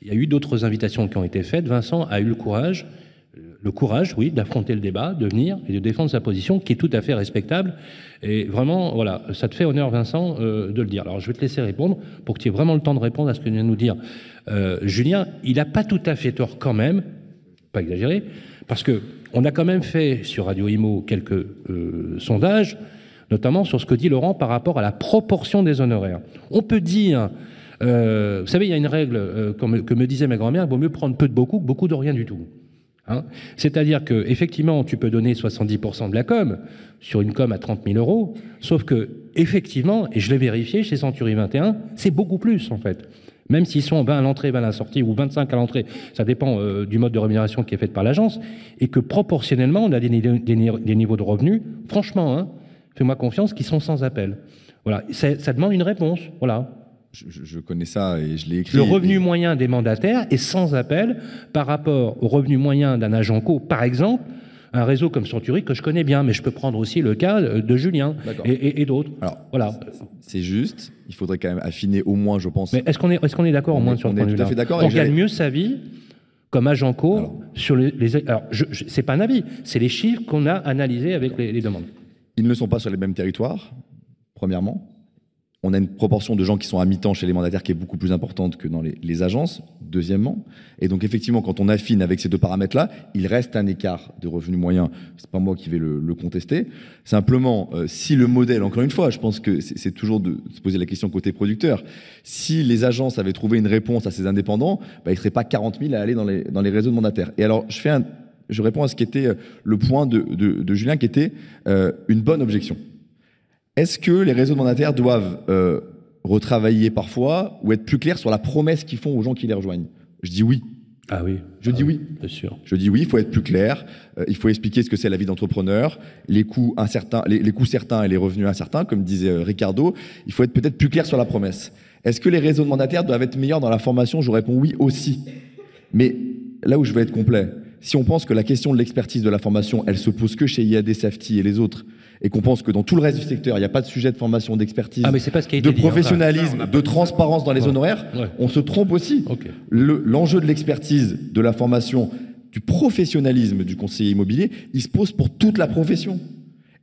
[SPEAKER 2] Il y a eu d'autres invitations qui ont été faites. Vincent a eu le courage, le courage, oui, d'affronter le débat, de venir et de défendre sa position, qui est tout à fait respectable. Et vraiment, voilà, ça te fait honneur, Vincent, euh, de le dire. Alors, je vais te laisser répondre pour que tu aies vraiment le temps de répondre à ce que vient nous dire euh, Julien. Il n'a pas tout à fait tort quand même, pas exagéré, parce que on a quand même fait sur Radio Imo quelques sondages notamment sur ce que dit Laurent par rapport à la proportion des honoraires. On peut dire, euh, vous savez, il y a une règle euh, que me disait ma grand-mère, il vaut mieux prendre peu de beaucoup que beaucoup de rien du tout. Hein C'est-à-dire que effectivement, tu peux donner 70% de la com sur une com à 30 000 euros, sauf que effectivement, et je l'ai vérifié chez Century 21, c'est beaucoup plus en fait. Même s'ils sont 20 à l'entrée, 20 à la sortie, ou 25 à l'entrée, ça dépend euh, du mode de rémunération qui est fait par l'agence, et que proportionnellement, on a des, des niveaux de revenus, franchement, hein, fais-moi confiance, qui sont sans appel. Voilà, ça demande une réponse. Voilà.
[SPEAKER 5] Je, connais ça et je l'ai écrit.
[SPEAKER 2] Le revenu moyen des mandataires est sans appel par rapport au revenu moyen d'un agent co, par exemple, un réseau comme Century que je connais bien, mais je peux prendre aussi le cas de Julien et, d'autres. Alors, voilà.
[SPEAKER 5] C'est juste, il faudrait quand même affiner au moins, je pense.
[SPEAKER 2] Mais est-ce qu'on est, est, est d'accord au moins sur ce point de vue On gagne mieux sa vie comme agent co sur les. alors, c'est pas un avis, c'est les chiffres qu'on a analysés avec les demandes.
[SPEAKER 5] Ils ne sont pas sur les mêmes territoires, premièrement. On a une proportion de gens qui sont à mi-temps chez les mandataires qui est beaucoup plus importante que dans les, agences, deuxièmement. Et donc, effectivement, quand on affine avec ces deux paramètres-là, il reste un écart de revenus moyens. C'est pas moi qui vais le, contester. Simplement, euh, si le modèle, encore une fois, je pense que c'est toujours de se poser la question côté producteur. Si les agences avaient trouvé une réponse à ces indépendants, bah, ils ne seraient pas 40 000 à aller dans les, dans les réseaux de mandataires. Et alors, je fais un, je réponds à ce qui était euh, le point de, Julien, qui était euh, une bonne objection. Est-ce que les réseaux de mandataires doivent euh, retravailler parfois ou être plus clairs sur la promesse qu'ils font aux gens qui les rejoignent? Je dis oui.
[SPEAKER 2] Ah oui.
[SPEAKER 5] Je dis
[SPEAKER 2] ah
[SPEAKER 5] oui.
[SPEAKER 2] Bien sûr.
[SPEAKER 5] Je dis oui, il faut être plus clair. il faut expliquer ce que c'est la vie d'entrepreneur, les coûts incertains, les, coûts certains et les revenus incertains, comme disait Ricardo. Il faut être peut-être plus clair sur la promesse. Est-ce que les réseaux de mandataires doivent être meilleurs dans la formation? Je réponds oui aussi. Mais là où je vais être complet, si on pense que la question de l'expertise de la formation, elle se pose que chez IAD Safety et les autres, et qu'on pense que dans tout le reste du secteur, il n'y a pas de sujet de formation, d'expertise,
[SPEAKER 2] ah, de
[SPEAKER 5] hein. professionnalisme, de transparence dans les honoraires, on se trompe aussi. L'enjeu de l'expertise, de la formation, du professionnalisme du conseiller immobilier, il se pose pour toute la profession.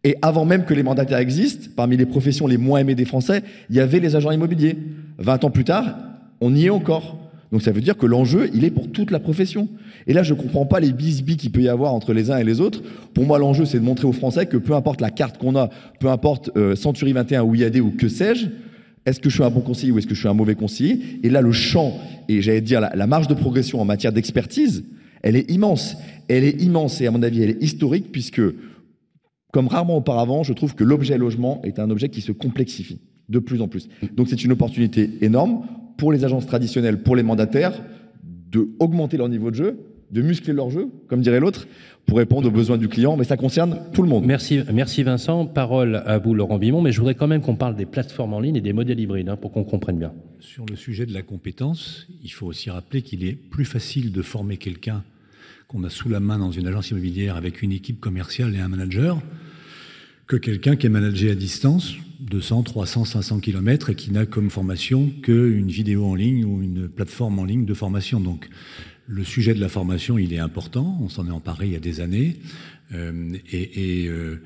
[SPEAKER 5] Et avant même que les mandataires existent, parmi les professions les moins aimées des Français, il y avait les agents immobiliers. 20 ans plus tard, on y est encore. Donc ça veut dire que l'enjeu, il est pour toute la profession. Et là, je ne comprends pas les bisbis qu'il peut y avoir entre les uns et les autres. Pour moi, l'enjeu, c'est de montrer aux Français que peu importe la carte qu'on a, peu importe euh, Century 21 ou IAD ou que sais-je, est-ce que je suis un bon conseiller ou est-ce que je suis un mauvais conseiller? Et là, le champ, et j'allais dire la, la marge de progression en matière d'expertise, elle est immense. Elle est immense et à mon avis, elle est historique puisque, comme rarement auparavant, je trouve que l'objet logement est un objet qui se complexifie de plus en plus. Donc c'est une opportunité énorme pour les agences traditionnelles, pour les mandataires, de augmenter leur niveau de jeu, de muscler leur jeu, comme dirait l'autre, pour répondre aux besoins du client, mais ça concerne tout le monde.
[SPEAKER 2] Merci, merci Vincent. Parole à vous, Laurent Bimon, mais je voudrais quand même qu'on parle des plateformes en ligne et des modèles hybrides, hein, pour qu'on comprenne bien.
[SPEAKER 3] Sur le sujet de la compétence, il faut aussi rappeler qu'il est plus facile de former quelqu'un qu'on a sous la main dans une agence immobilière avec une équipe commerciale et un manager que quelqu'un qui est managé à distance, 200, 300, 500 km, et qui n'a comme formation qu'une vidéo en ligne ou une plateforme en ligne de formation. Donc, le sujet de la formation, il est important. On s'en est emparé il y a des années. Euh, et, euh,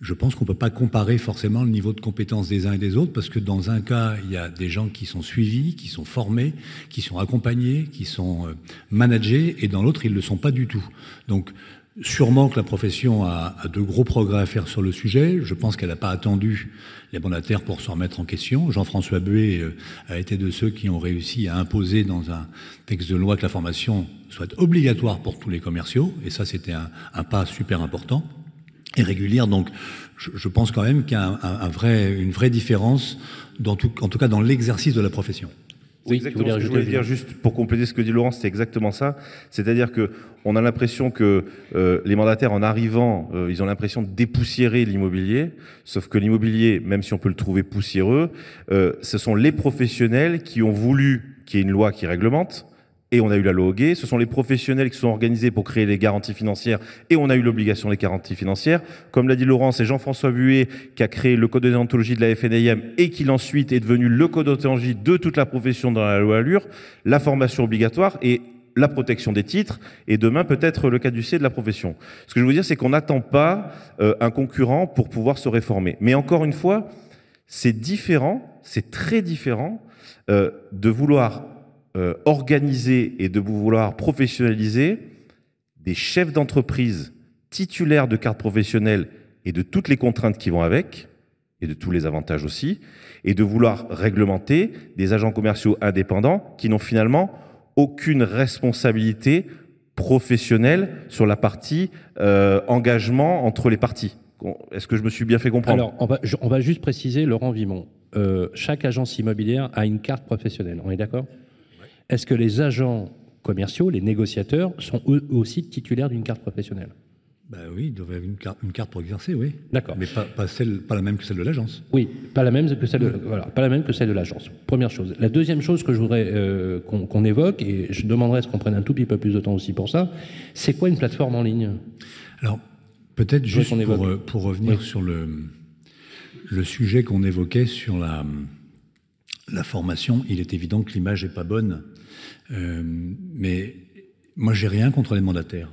[SPEAKER 3] je pense qu'on ne peut pas comparer forcément le niveau de compétence des uns et des autres, parce que dans un cas, il y a des gens qui sont suivis, qui sont formés, qui sont accompagnés, qui sont euh, managés, et dans l'autre, ils ne le sont pas du tout. Donc, Sûrement que la profession a, de gros progrès à faire sur le sujet. Je pense qu'elle n'a pas attendu les mandataires pour se remettre en question. Jean-François Buet euh, a été de ceux qui ont réussi à imposer dans un texte de loi que la formation soit obligatoire pour tous les commerciaux. Et ça, c'était un, pas super important et régulière. Donc, je, pense quand même qu'il y a une vraie différence, dans tout, en tout cas dans l'exercice de la profession.
[SPEAKER 4] Oui, exactement ce que je voulais dire, juste pour compléter ce que dit Laurent, c'est exactement ça. C'est-à-dire que on a l'impression que euh, les mandataires, en arrivant, euh, ils ont l'impression de dépoussiérer l'immobilier, sauf que l'immobilier, même si on peut le trouver poussiéreux, euh, ce sont les professionnels qui ont voulu qu'il y ait une loi qui réglemente, et on a eu la loi Hoguet. Ce sont les professionnels qui sont organisés pour créer les garanties financières et on a eu l'obligation des garanties financières. Comme l'a dit Laurent, c'est Jean-François Buet qui a créé le code de de la FNIM et qui ensuite est devenu le code de déontologie de toute la profession dans la loi Allure, la formation obligatoire et la protection des titres et demain peut-être le caducé de la profession. Ce que je veux dire, c'est qu'on n'attend pas euh, un concurrent pour pouvoir se réformer. Mais encore une fois, c'est différent, c'est très différent euh, de vouloir euh, organiser et de vouloir professionnaliser des chefs d'entreprise titulaires de cartes professionnelles et de toutes les contraintes qui vont avec, et de tous les avantages aussi, et de vouloir réglementer des agents commerciaux indépendants qui n'ont finalement aucune responsabilité professionnelle sur la partie euh, engagement entre les parties. Est-ce que je me suis bien fait comprendre?
[SPEAKER 2] Alors, on va, on va juste préciser, Laurent Vimon, euh, chaque agence immobilière a une carte professionnelle, on est d'accord? Est-ce que les agents commerciaux, les négociateurs, sont eux aussi titulaires d'une carte professionnelle?
[SPEAKER 3] Ben oui, ils doivent avoir une carte, une carte pour exercer, oui.
[SPEAKER 2] D'accord.
[SPEAKER 3] Mais pas, pas, celle, pas la même que celle de l'agence.
[SPEAKER 2] Oui, pas la même que celle de, voilà, pas la même que celle de l'agence. Première chose. La deuxième chose que je voudrais euh, qu'on qu évoque, et je demanderais à ce qu'on prenne un tout petit peu plus de temps aussi pour ça, c'est quoi une plateforme en ligne?
[SPEAKER 3] Alors, peut-être juste pour, euh, pour, revenir oui. sur le, le sujet qu'on évoquait sur la, la formation, il est évident que l'image n'est pas bonne. Euh, mais moi, j'ai rien contre les mandataires.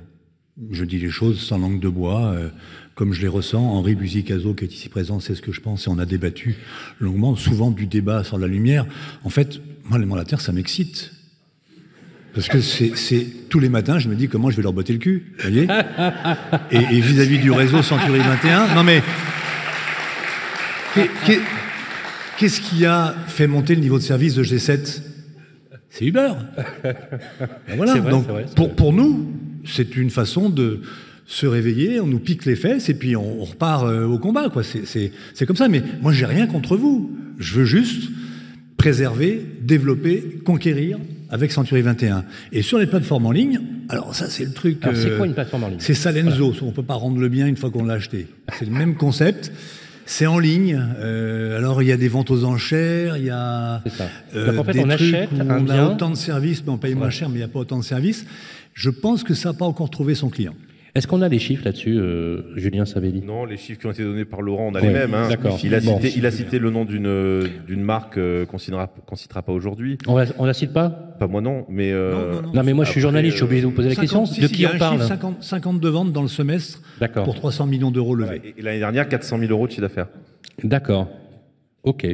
[SPEAKER 3] Je dis les choses sans langue de bois, euh, comme je les ressens. Henri Buzicazo, qui est ici présent, c'est ce que je pense, et on a débattu longuement, souvent du débat sur la lumière. En fait, moi, les mandataires, ça m'excite. Parce que c'est tous les matins, je me dis comment je vais leur botter le cul, voyez? Et vis-à-vis -vis du réseau Century 21, non mais qu'est-ce qui a fait monter le niveau de service de G7 c'est Uber. Ben voilà. Vrai, Donc, vrai, pour, pour nous, c'est une façon de se réveiller, on nous pique les fesses et puis on, on repart euh, au combat. Quoi. C'est, comme ça. Mais moi, j'ai rien contre vous. Je veux juste préserver, développer, conquérir avec Century 21. Et sur les plateformes en ligne, alors ça, c'est le truc.
[SPEAKER 2] C'est quoi une plateforme en ligne?
[SPEAKER 3] C'est Salenzo. On ne peut pas rendre le bien une fois qu'on l'a acheté. C'est le même concept. C'est en ligne. Euh, alors il y a des ventes aux enchères, il y a
[SPEAKER 2] euh, en fait, des on
[SPEAKER 3] trucs
[SPEAKER 2] achète
[SPEAKER 3] où
[SPEAKER 2] un
[SPEAKER 3] on
[SPEAKER 2] bien.
[SPEAKER 3] a autant de services, mais on paye ouais. moins cher, mais il n'y a pas autant de services. Je pense que ça n'a pas encore trouvé son client.
[SPEAKER 2] Est-ce qu'on a des chiffres là-dessus, euh, Julien Savelli?
[SPEAKER 4] Non, les chiffres qui ont été donnés par Laurent, on a ouais, les mêmes. Hein. Il, a cité, il a cité le nom d'une d'une marque euh, qu'on ne citera pas aujourd'hui.
[SPEAKER 2] On, la, on la cite pas?
[SPEAKER 4] Pas moi non, mais euh,
[SPEAKER 2] non, non, non, non, mais moi je suis journaliste, je suis obligé de vous poser 50, la question.
[SPEAKER 3] Si,
[SPEAKER 2] de
[SPEAKER 3] si,
[SPEAKER 2] qui on parle?
[SPEAKER 3] 50, 52 ventes dans le semestre pour 300 millions d'euros levés.
[SPEAKER 4] Ouais, et l'année dernière, 400 000 euros de chiffre d'affaires.
[SPEAKER 2] D'accord. Ok.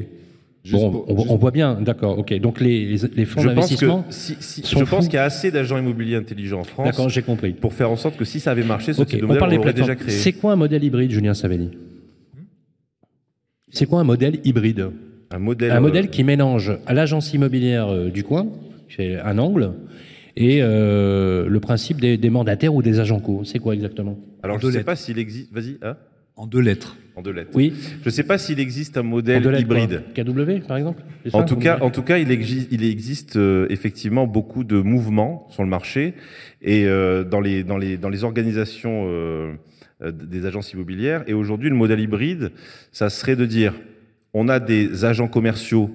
[SPEAKER 2] Juste bon, pour, on, juste... on, voit bien, d'accord, ok. Donc les, fonds d'investissement.
[SPEAKER 4] Si, si, je pense qu'il y a assez d'agents immobiliers intelligents en France.
[SPEAKER 2] D'accord, j'ai compris.
[SPEAKER 4] Pour faire en sorte que si ça avait marché, ce
[SPEAKER 2] okay,
[SPEAKER 4] type de modèle, on, on l'aurait déjà créé.
[SPEAKER 2] C'est quoi un modèle hybride, Julien Savelli C'est quoi un modèle hybride
[SPEAKER 4] Un modèle.
[SPEAKER 2] Un modèle qui mélange à l'agence immobilière euh, du coin, qui fait un angle, et euh, le principe des, des, mandataires ou des agents co. C'est quoi exactement
[SPEAKER 4] Alors, je ne sais pas s'il existe. Vas-y. Hein
[SPEAKER 3] en deux lettres.
[SPEAKER 4] En deux lettres.
[SPEAKER 2] Oui.
[SPEAKER 4] Je ne sais pas s'il existe un modèle
[SPEAKER 2] En deux lettres,
[SPEAKER 4] hybride.
[SPEAKER 2] quoi. KW, par exemple
[SPEAKER 4] En
[SPEAKER 2] ça,
[SPEAKER 4] tout cas, en tout cas, il existe, il existe euh, effectivement beaucoup de mouvements sur le marché et euh, dans les dans les dans les organisations euh, euh, des agences immobilières. Et aujourd'hui, le modèle hybride, ça serait de dire, on a des agents commerciaux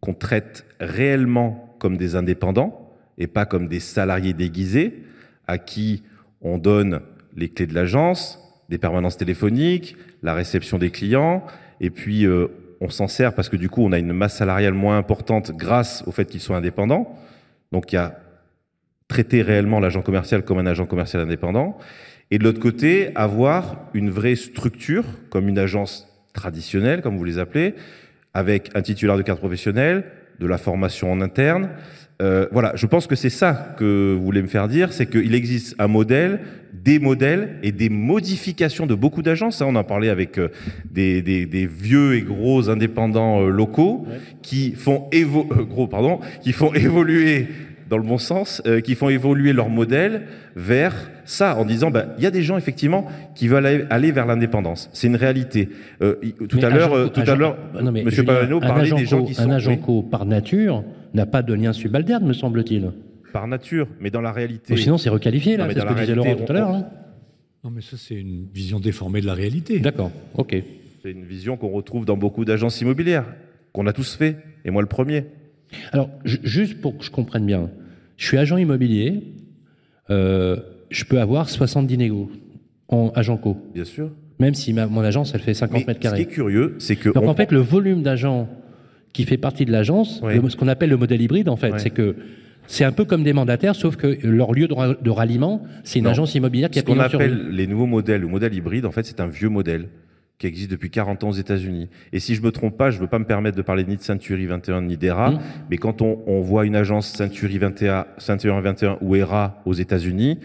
[SPEAKER 4] qu'on traite réellement comme des indépendants et pas comme des salariés déguisés à qui on donne les clés de l'agence, des permanences téléphoniques, la réception des clients, et puis euh, on s'en sert parce que du coup on a une masse salariale moins importante grâce au fait qu'ils soient indépendants. Donc il y a traiter réellement l'agent commercial comme un agent commercial indépendant, et de l'autre côté avoir une vraie structure comme une agence traditionnelle, comme vous les appelez, avec un titulaire de carte professionnelle, de la formation en interne. Euh, voilà, je pense que c'est ça que vous voulez me faire dire, c'est qu'il existe un modèle, des modèles et des modifications de beaucoup d'agences. On en parlait avec euh, des, des- des vieux et gros indépendants euh, locaux qui font évo- euh, gros, pardon, qui font évoluer dans le bon sens, euh, qui font évoluer leur modèle vers ça, en disant, bah, il y a des gens effectivement qui veulent aller, aller vers l'indépendance. C'est une réalité. Euh, tout à l'heure,
[SPEAKER 2] agent-
[SPEAKER 4] tout à l'heure, Monsieur Pavano parlait des gens
[SPEAKER 2] co-
[SPEAKER 4] qui sont
[SPEAKER 2] Un agent co, par nature, n'a pas de lien subalterne, me semble-t-il.
[SPEAKER 4] Par nature, mais dans la réalité.
[SPEAKER 2] Ou sinon, c'est requalifié, là, c'est ce que
[SPEAKER 4] la
[SPEAKER 2] disait Laurent tout à l'heure.
[SPEAKER 4] on-
[SPEAKER 2] hein.
[SPEAKER 3] Non, mais ça, c'est une vision déformée de la réalité.
[SPEAKER 2] D'accord, ok.
[SPEAKER 4] C'est une vision qu'on retrouve dans beaucoup d'agences immobilières, qu'on a tous fait, et moi le premier.
[SPEAKER 2] Alors, ju- juste pour que je comprenne bien, je suis agent immobilier, euh, je peux avoir 70 négos en agent co,
[SPEAKER 4] Bien sûr.
[SPEAKER 2] même si ma- mon agence, elle fait 50
[SPEAKER 4] Mais
[SPEAKER 2] mètres
[SPEAKER 4] ce qui
[SPEAKER 2] carrés.
[SPEAKER 4] est curieux, c'est que
[SPEAKER 2] Donc
[SPEAKER 4] on-
[SPEAKER 2] en fait, le volume d'agents qui fait partie de l'agence, ce qu'on appelle le modèle hybride, en fait, c'est que c'est un peu comme des mandataires, sauf que leur lieu de, ra- de ralliement, c'est une
[SPEAKER 4] Non.
[SPEAKER 2] agence immobilière qui
[SPEAKER 4] ce
[SPEAKER 2] a
[SPEAKER 4] qu'on
[SPEAKER 2] sur rue.
[SPEAKER 4] appelle les nouveaux modèles, le modèle hybride, en fait, c'est un vieux modèle qui existe depuis 40 ans aux États-Unis. Et si je me trompe pas, je veux pas me permettre de parler ni de Century 21 ni d'ERA,
[SPEAKER 2] Mmh.
[SPEAKER 4] mais quand on, on voit une agence Century 21, Century 21 ou ERA aux États-Unis,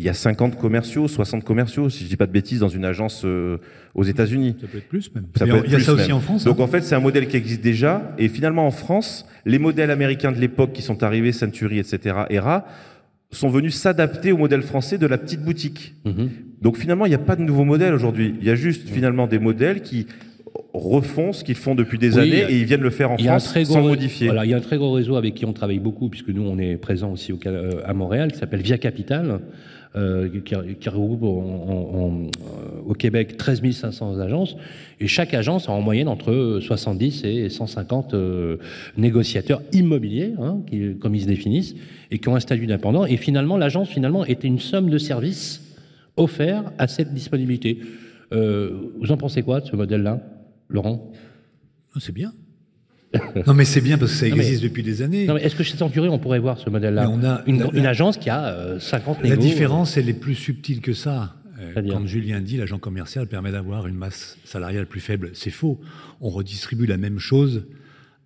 [SPEAKER 4] il y a 50 commerciaux, 60 commerciaux, si je dis pas de bêtises, dans une agence euh, aux États-Unis.
[SPEAKER 3] Ça peut être plus même.
[SPEAKER 4] Ça
[SPEAKER 3] il
[SPEAKER 4] être
[SPEAKER 3] y a
[SPEAKER 4] plus
[SPEAKER 3] ça aussi
[SPEAKER 4] même.
[SPEAKER 3] en France.
[SPEAKER 4] Donc
[SPEAKER 3] hein.
[SPEAKER 4] en fait, c'est un modèle qui existe déjà. Et finalement, en France, les modèles américains de l'époque qui sont arrivés, Century, etc., ERA, sont venus s'adapter au modèle français de la petite boutique.
[SPEAKER 2] Mhm.
[SPEAKER 4] Donc finalement, il n'y a pas de nouveau modèle aujourd'hui. Il y a juste finalement des modèles qui refont ce qu'ils font depuis des
[SPEAKER 2] Oui,
[SPEAKER 4] années
[SPEAKER 2] a-
[SPEAKER 4] et ils viennent le faire en France sans modifier.
[SPEAKER 2] Voilà, il y a un très gros réseau avec qui on travaille beaucoup, puisque nous, on est présent aussi au euh, à Montréal, qui s'appelle Via Capital, euh, qui, qui regroupe en- en- en- euh, au Québec 13 500 agences. Et chaque agence a en moyenne entre 70 et 150 euh, négociateurs immobiliers, hein, qui, comme ils se définissent, et qui ont un statut d'indépendant. Et finalement, l'agence finalement était une somme de services offerts à cette disponibilité. Euh, vous en pensez quoi de ce modèle-là, Laurent
[SPEAKER 3] Ah, C'est bien. non, mais c'est bien parce que ça
[SPEAKER 2] mais-
[SPEAKER 3] existe depuis des années.
[SPEAKER 2] Non, mais est-ce que chez Century, on pourrait voir ce modèle-là
[SPEAKER 3] on a-
[SPEAKER 2] une,
[SPEAKER 3] la-
[SPEAKER 2] une
[SPEAKER 3] la-
[SPEAKER 2] agence qui a euh, 50
[SPEAKER 3] La
[SPEAKER 2] négos,
[SPEAKER 3] différence, elle est plus subtile que ça. Euh, Quand Julien dit l'agent commercial permet d'avoir une masse salariale plus faible, c'est faux. On redistribue la même chose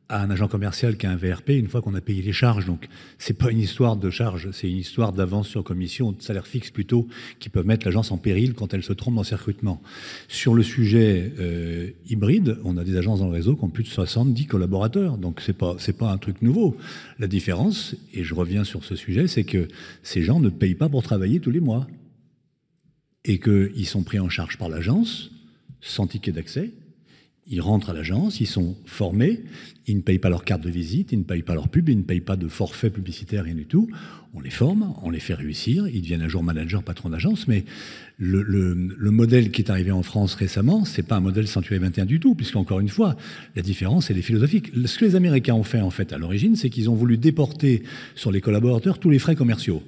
[SPEAKER 3] à un agent commercial qu'à un VRP une fois qu'on a payé les charges. Donc, c'est pas une histoire de charges, c'est une histoire d'avance sur commission, de salaire fixe plutôt, qui peuvent mettre l'agence en péril quand elle se trompe dans ses recrutements. Sur le sujet euh, hybride, on a des agences dans le réseau qui ont plus de 70 collaborateurs. Donc, c'est pas, pas un truc nouveau. La différence, et je reviens sur ce sujet, c'est que ces gens ne payent pas pour travailler tous les mois et qu'ils sont pris en charge par l'agence, sans ticket d'accès. Ils rentrent à l'agence, ils sont formés, ils ne payent pas leur carte de visite, ils ne payent pas leur pub, ils ne payent pas de forfait publicitaire, rien du tout. On les forme, on les fait réussir, ils deviennent un jour manager, patron d'agence, mais le, le- le modèle qui est arrivé en France récemment, c'est pas un modèle Century 21 du tout, puisqu'encore une fois, la différence, elle est philosophique. Ce que les Américains ont fait, en fait, à l'origine, c'est qu'ils ont voulu déporter sur les collaborateurs tous les frais commerciaux.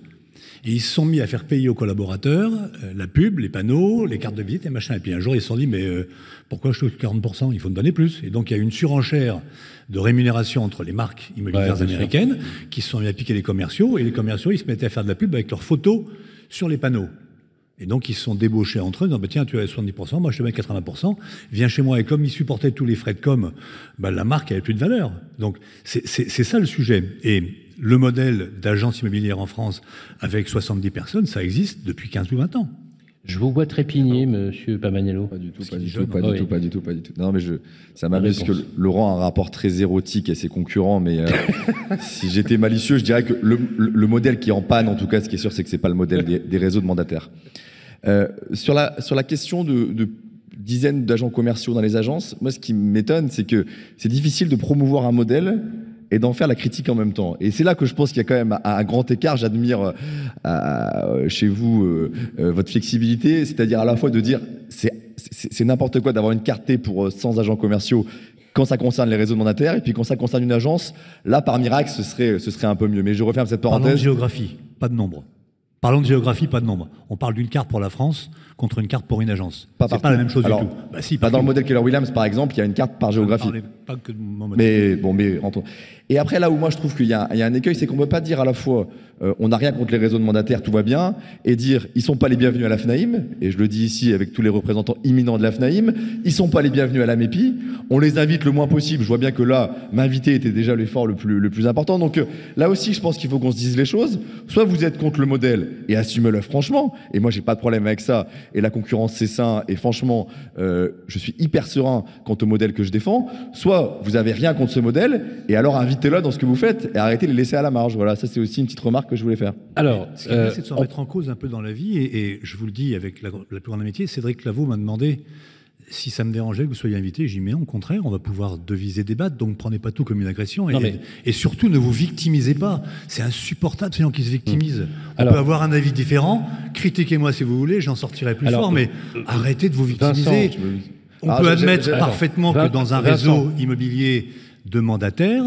[SPEAKER 3] Et ils se sont mis à faire payer aux collaborateurs euh, la pub, les panneaux, les cartes de visite et machin. Et puis un jour, ils se sont dit, mais euh, pourquoi je touche 40% Il faut me donner plus. Et donc, il y a eu une surenchère de rémunération entre les marques immobilières
[SPEAKER 2] Ouais, bien sûr.
[SPEAKER 3] américaines qui se sont mis à piquer les commerciaux. Et les commerciaux, ils se mettaient à faire de la pub avec leurs photos sur les panneaux. Et donc, ils se sont débauchés entre eux, en disant, bah, tiens, tu as 70%, moi je te mets 80%, viens chez moi. Et comme ils supportaient tous les frais de com, bah, la marque avait plus de valeur. Donc, c'est ça le sujet. Et le modèle d'agence immobilière en France avec 70 personnes, ça existe depuis 15 ou 20 ans.
[SPEAKER 2] Je vous vois trépigner, monsieur Pamanello.
[SPEAKER 5] Pas du tout, pas du tout,
[SPEAKER 2] hein.
[SPEAKER 5] du tout,
[SPEAKER 2] Oui.
[SPEAKER 5] pas du tout, pas du tout. Non, mais je, ça m'amuse que. Laurent a un rapport très érotique à ses concurrents, mais euh, si j'étais malicieux, je dirais que le, le- le modèle qui est en panne, en tout cas, ce qui est sûr, c'est que c'est pas le modèle des, des réseaux de mandataires. Euh, sur, la, sur la question de, de- dizaines d'agents commerciaux dans les agences. Moi, ce qui m'étonne, c'est que c'est difficile de promouvoir un modèle et d'en faire la critique en même temps. Et c'est là que je pense qu'il y a quand même un, grand écart. J'admire euh, chez vous euh, euh, votre flexibilité, c'est-à-dire à la fois de dire c'est n'importe quoi d'avoir une carte T pour 100 agents commerciaux quand ça concerne les réseaux mandataires, et puis quand ça concerne une agence, là, par miracle, ce serait, ce serait un peu mieux. Mais je referme cette parenthèse. Parlons
[SPEAKER 3] de géographie, pas de nombre. Parlons de géographie, pas de nombre. On parle d'une carte pour la France contre une carte pour une agence. C'est pas la même chose du tout.
[SPEAKER 5] Bah, si, pas dans le modèle Keller Williams, par exemple, il y a une carte par géographie.
[SPEAKER 3] Pas que de mon.
[SPEAKER 5] Mais bon, mais rentrons. Et après, là où moi je trouve qu'il y, a un écueil, c'est qu'on ne peut pas dire à la fois euh, on n'a rien contre les réseaux de mandataires, tout va bien, et dire ils sont pas les bienvenus à la FNAIM, et je le dis ici avec tous les représentants imminents de la FNAIM, ils sont pas les bienvenus à la MEPI, on les invite le moins possible. Je vois bien que là, m'inviter était déjà l'effort le plus, le plus important. Donc euh, là aussi, je pense qu'il faut qu'on se dise les choses. Soit vous êtes contre le modèle et assumez-le franchement, et moi j'ai pas de problème avec ça, et la concurrence c'est sain, et franchement, euh, je suis hyper serein quant au modèle que je défends. Soit vous avez rien contre ce modèle, et alors invitez-le dans ce que vous faites, et arrêtez de les laisser à la marge. Voilà, ça c'est aussi une petite remarque que je voulais faire.
[SPEAKER 3] Alors, c'est de se euh, remettre en cause un peu dans la vie, et, je vous le dis avec la, plus grande amitié, Cédric Lavaux m'a demandé si ça me dérangeait que vous soyez invité. Dit, mais au contraire, on va pouvoir deviser, débattre, donc prenez pas tout comme une agression, et, et surtout ne vous victimisez pas. C'est insupportable ces gens qui se victimisent. Mmh. On peut avoir un avis différent, critiquez-moi si vous voulez, j'en sortirai plus fort, mais arrêtez de vous victimiser. on ah, peut admettre parfaitement que dans un réseau immobilier de mandataires,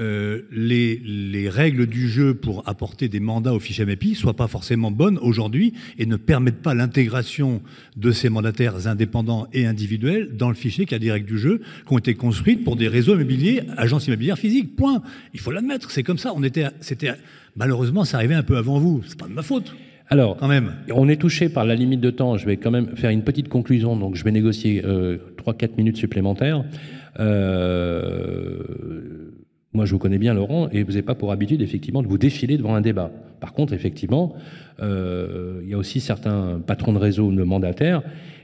[SPEAKER 3] euh, les, règles du jeu pour apporter des mandats au fichier MAPI soient pas forcément bonnes aujourd'hui et ne permettent pas l'intégration de ces mandataires indépendants et individuels dans le fichier qui a des règles du jeu qui ont été construites pour des réseaux immobiliers, agences immobilières physiques. Point. Il faut l'admettre, c'est comme ça. On était, c'était malheureusement, ça arrivait un peu avant vous. C'est pas de ma faute.
[SPEAKER 2] Alors, quand même. on est touché par la limite de temps. Je vais quand même faire une petite conclusion. Donc, je vais négocier euh, 3-4 minutes supplémentaires. Euh, moi, je vous connais bien, Laurent, et vous n'avez pas pour habitude, effectivement, de vous défiler devant un débat. Par contre, effectivement, euh, il y a aussi certains patrons de réseau de mandataires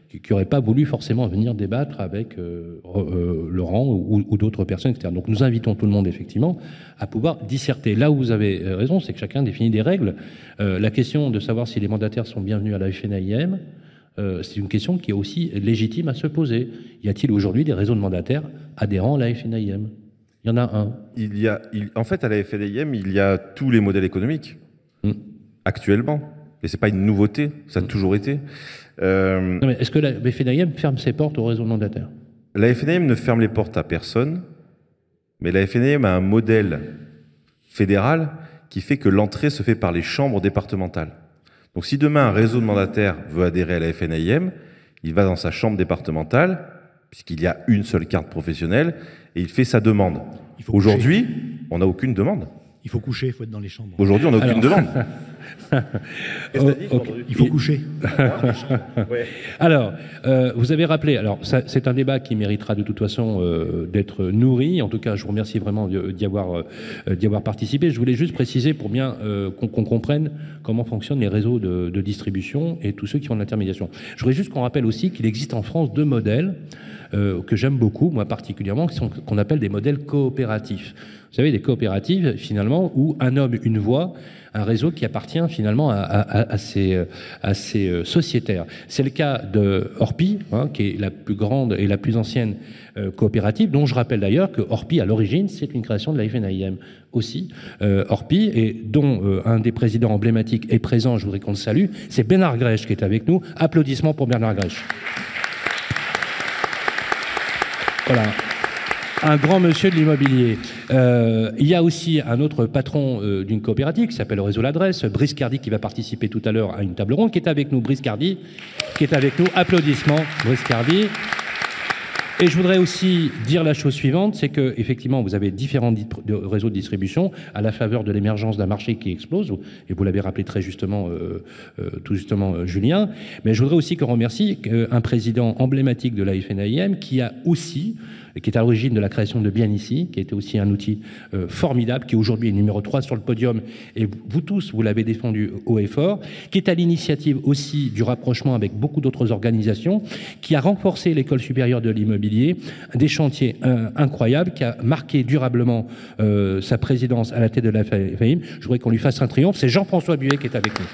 [SPEAKER 2] qui n'auraient pas voulu forcément venir débattre avec euh, euh, Laurent ou, d'autres personnes, etc. Donc, nous invitons tout le monde, effectivement, à pouvoir disserter. Là où vous avez raison, c'est que chacun définit des règles. la question de savoir si les mandataires sont bienvenus à la FNAIM, c'est une question qui est aussi légitime à se poser. Y a-t-il aujourd'hui des réseaux de mandataires adhérents à la FNAIM il y en a un.
[SPEAKER 4] Il y a, en fait, à la FLIM, il y a tous les modèles économiques, hmm. actuellement. Et ce n'est pas une nouveauté, ça a hmm. toujours été.
[SPEAKER 2] Euh, est-ce que la FNIM ferme ses portes au réseau mandataire
[SPEAKER 4] La FNIM ne ferme les portes à personne, mais la FNIM a un modèle fédéral qui fait que l'entrée se fait par les chambres départementales. Donc si demain un réseau de mandataires veut adhérer à la FNIM, il va dans sa chambre départementale, puisqu'il y a une seule carte professionnelle, et il fait sa demande. Aujourd'hui, on n'a aucune demande.
[SPEAKER 3] Il faut coucher, il faut être dans les chambres.
[SPEAKER 4] Aujourd'hui, on n'a aucune demande.
[SPEAKER 3] il faut coucher.
[SPEAKER 2] Alors, euh, vous avez rappelé, alors c'est un débat qui méritera de toute façon euh, d'être nourri. En tout cas, je vous remercie vraiment d'y avoir, euh, avoir participé. Je voulais juste préciser pour bien qu'on comprenne comment fonctionnent les réseaux de, de, distribution et tous ceux qui font de l'intermédiation. Je voudrais juste qu'on rappelle aussi qu'il existe en France deux modèles. Euh, que j'aime beaucoup, moi particulièrement, qu'on appelle des modèles coopératifs. Vous savez, des coopératives, finalement, où un homme, une voix, un réseau qui appartient finalement à, à, ces euh, sociétaires. C'est le cas de Orpi, hein, qui est la plus grande et la plus ancienne euh, coopérative, dont je rappelle d'ailleurs que Orpi, à l'origine, c'est une création de la FNAIM aussi, euh, Orpi, et dont euh, un des présidents emblématiques est présent, je voudrais qu'on le salue, c'est Bernard Grèche qui est avec nous. Applaudissements pour Bernard Grèche. Voilà. Un grand monsieur de l'immobilier. Euh, il y a aussi un autre patron euh, d'une coopérative qui s'appelle Réseau L'Adresse, Brice Cardi, qui va participer tout à l'heure à une table ronde, qui est avec nous. Brice Cardi, qui est avec nous. Applaudissements, Brice Cardi. Et je voudrais aussi dire la chose suivante, c'est que effectivement, vous avez différents réseaux de distribution à la faveur de l'émergence d'un marché qui explose, et vous l'avez rappelé très justement, euh, tout justement, Julien. Mais je voudrais aussi qu'on remercie un président emblématique de la FNAIM qui a aussi qui est à l'origine de la création de Bien Ici, qui était aussi un outil euh, formidable, qui aujourd'hui est numéro 3 sur le podium, et vous tous, vous l'avez défendu haut et fort, qui est à l'initiative aussi du rapprochement avec beaucoup d'autres organisations, qui a renforcé l'école supérieure de l'immobilier, des chantiers euh, incroyables, qui a marqué durablement euh, sa présidence à la tête de la FAIM. Je voudrais qu'on lui fasse un triomphe. C'est Jean-François Buet qui est avec nous.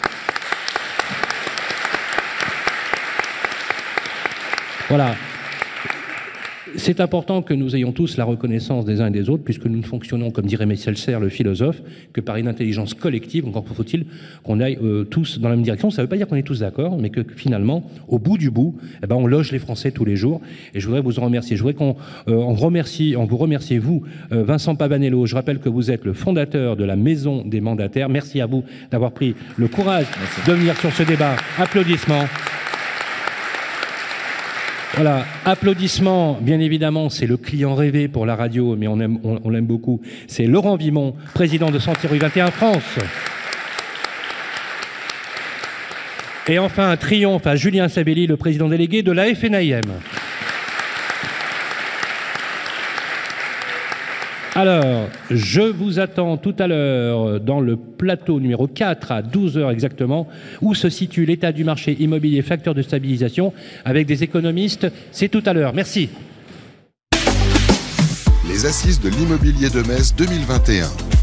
[SPEAKER 2] Voilà. C'est important que nous ayons tous la reconnaissance des uns et des autres, puisque nous ne fonctionnons, comme dirait Messelser, le philosophe, que par une intelligence collective. Encore faut-il qu'on aille euh, tous dans la même direction. Ça ne veut pas dire qu'on est tous d'accord, mais que finalement, au bout du bout, eh ben, on loge les Français tous les jours. Et je voudrais vous en remercier. Je voudrais qu'on euh, remercie, on vous remercie, vous, euh, Vincent Pavanello. Je rappelle que vous êtes le fondateur de la Maison des mandataires. Merci à vous d'avoir pris le courage de venir sur ce débat. Applaudissements. Voilà, applaudissements, bien évidemment, c'est le client rêvé pour la radio, mais on l'aime beaucoup. C'est Laurent Vimon, président de Rue 21 France. Et enfin, un triomphe à Julien Sabelli, le président délégué de la FNIM. Alors, je vous attends tout à l'heure dans le plateau numéro 4 à 12h exactement, où se situe l'état du marché immobilier facteur de stabilisation avec des économistes. C'est tout à l'heure. Merci.
[SPEAKER 1] Les assises de l'immobilier de Metz 2021.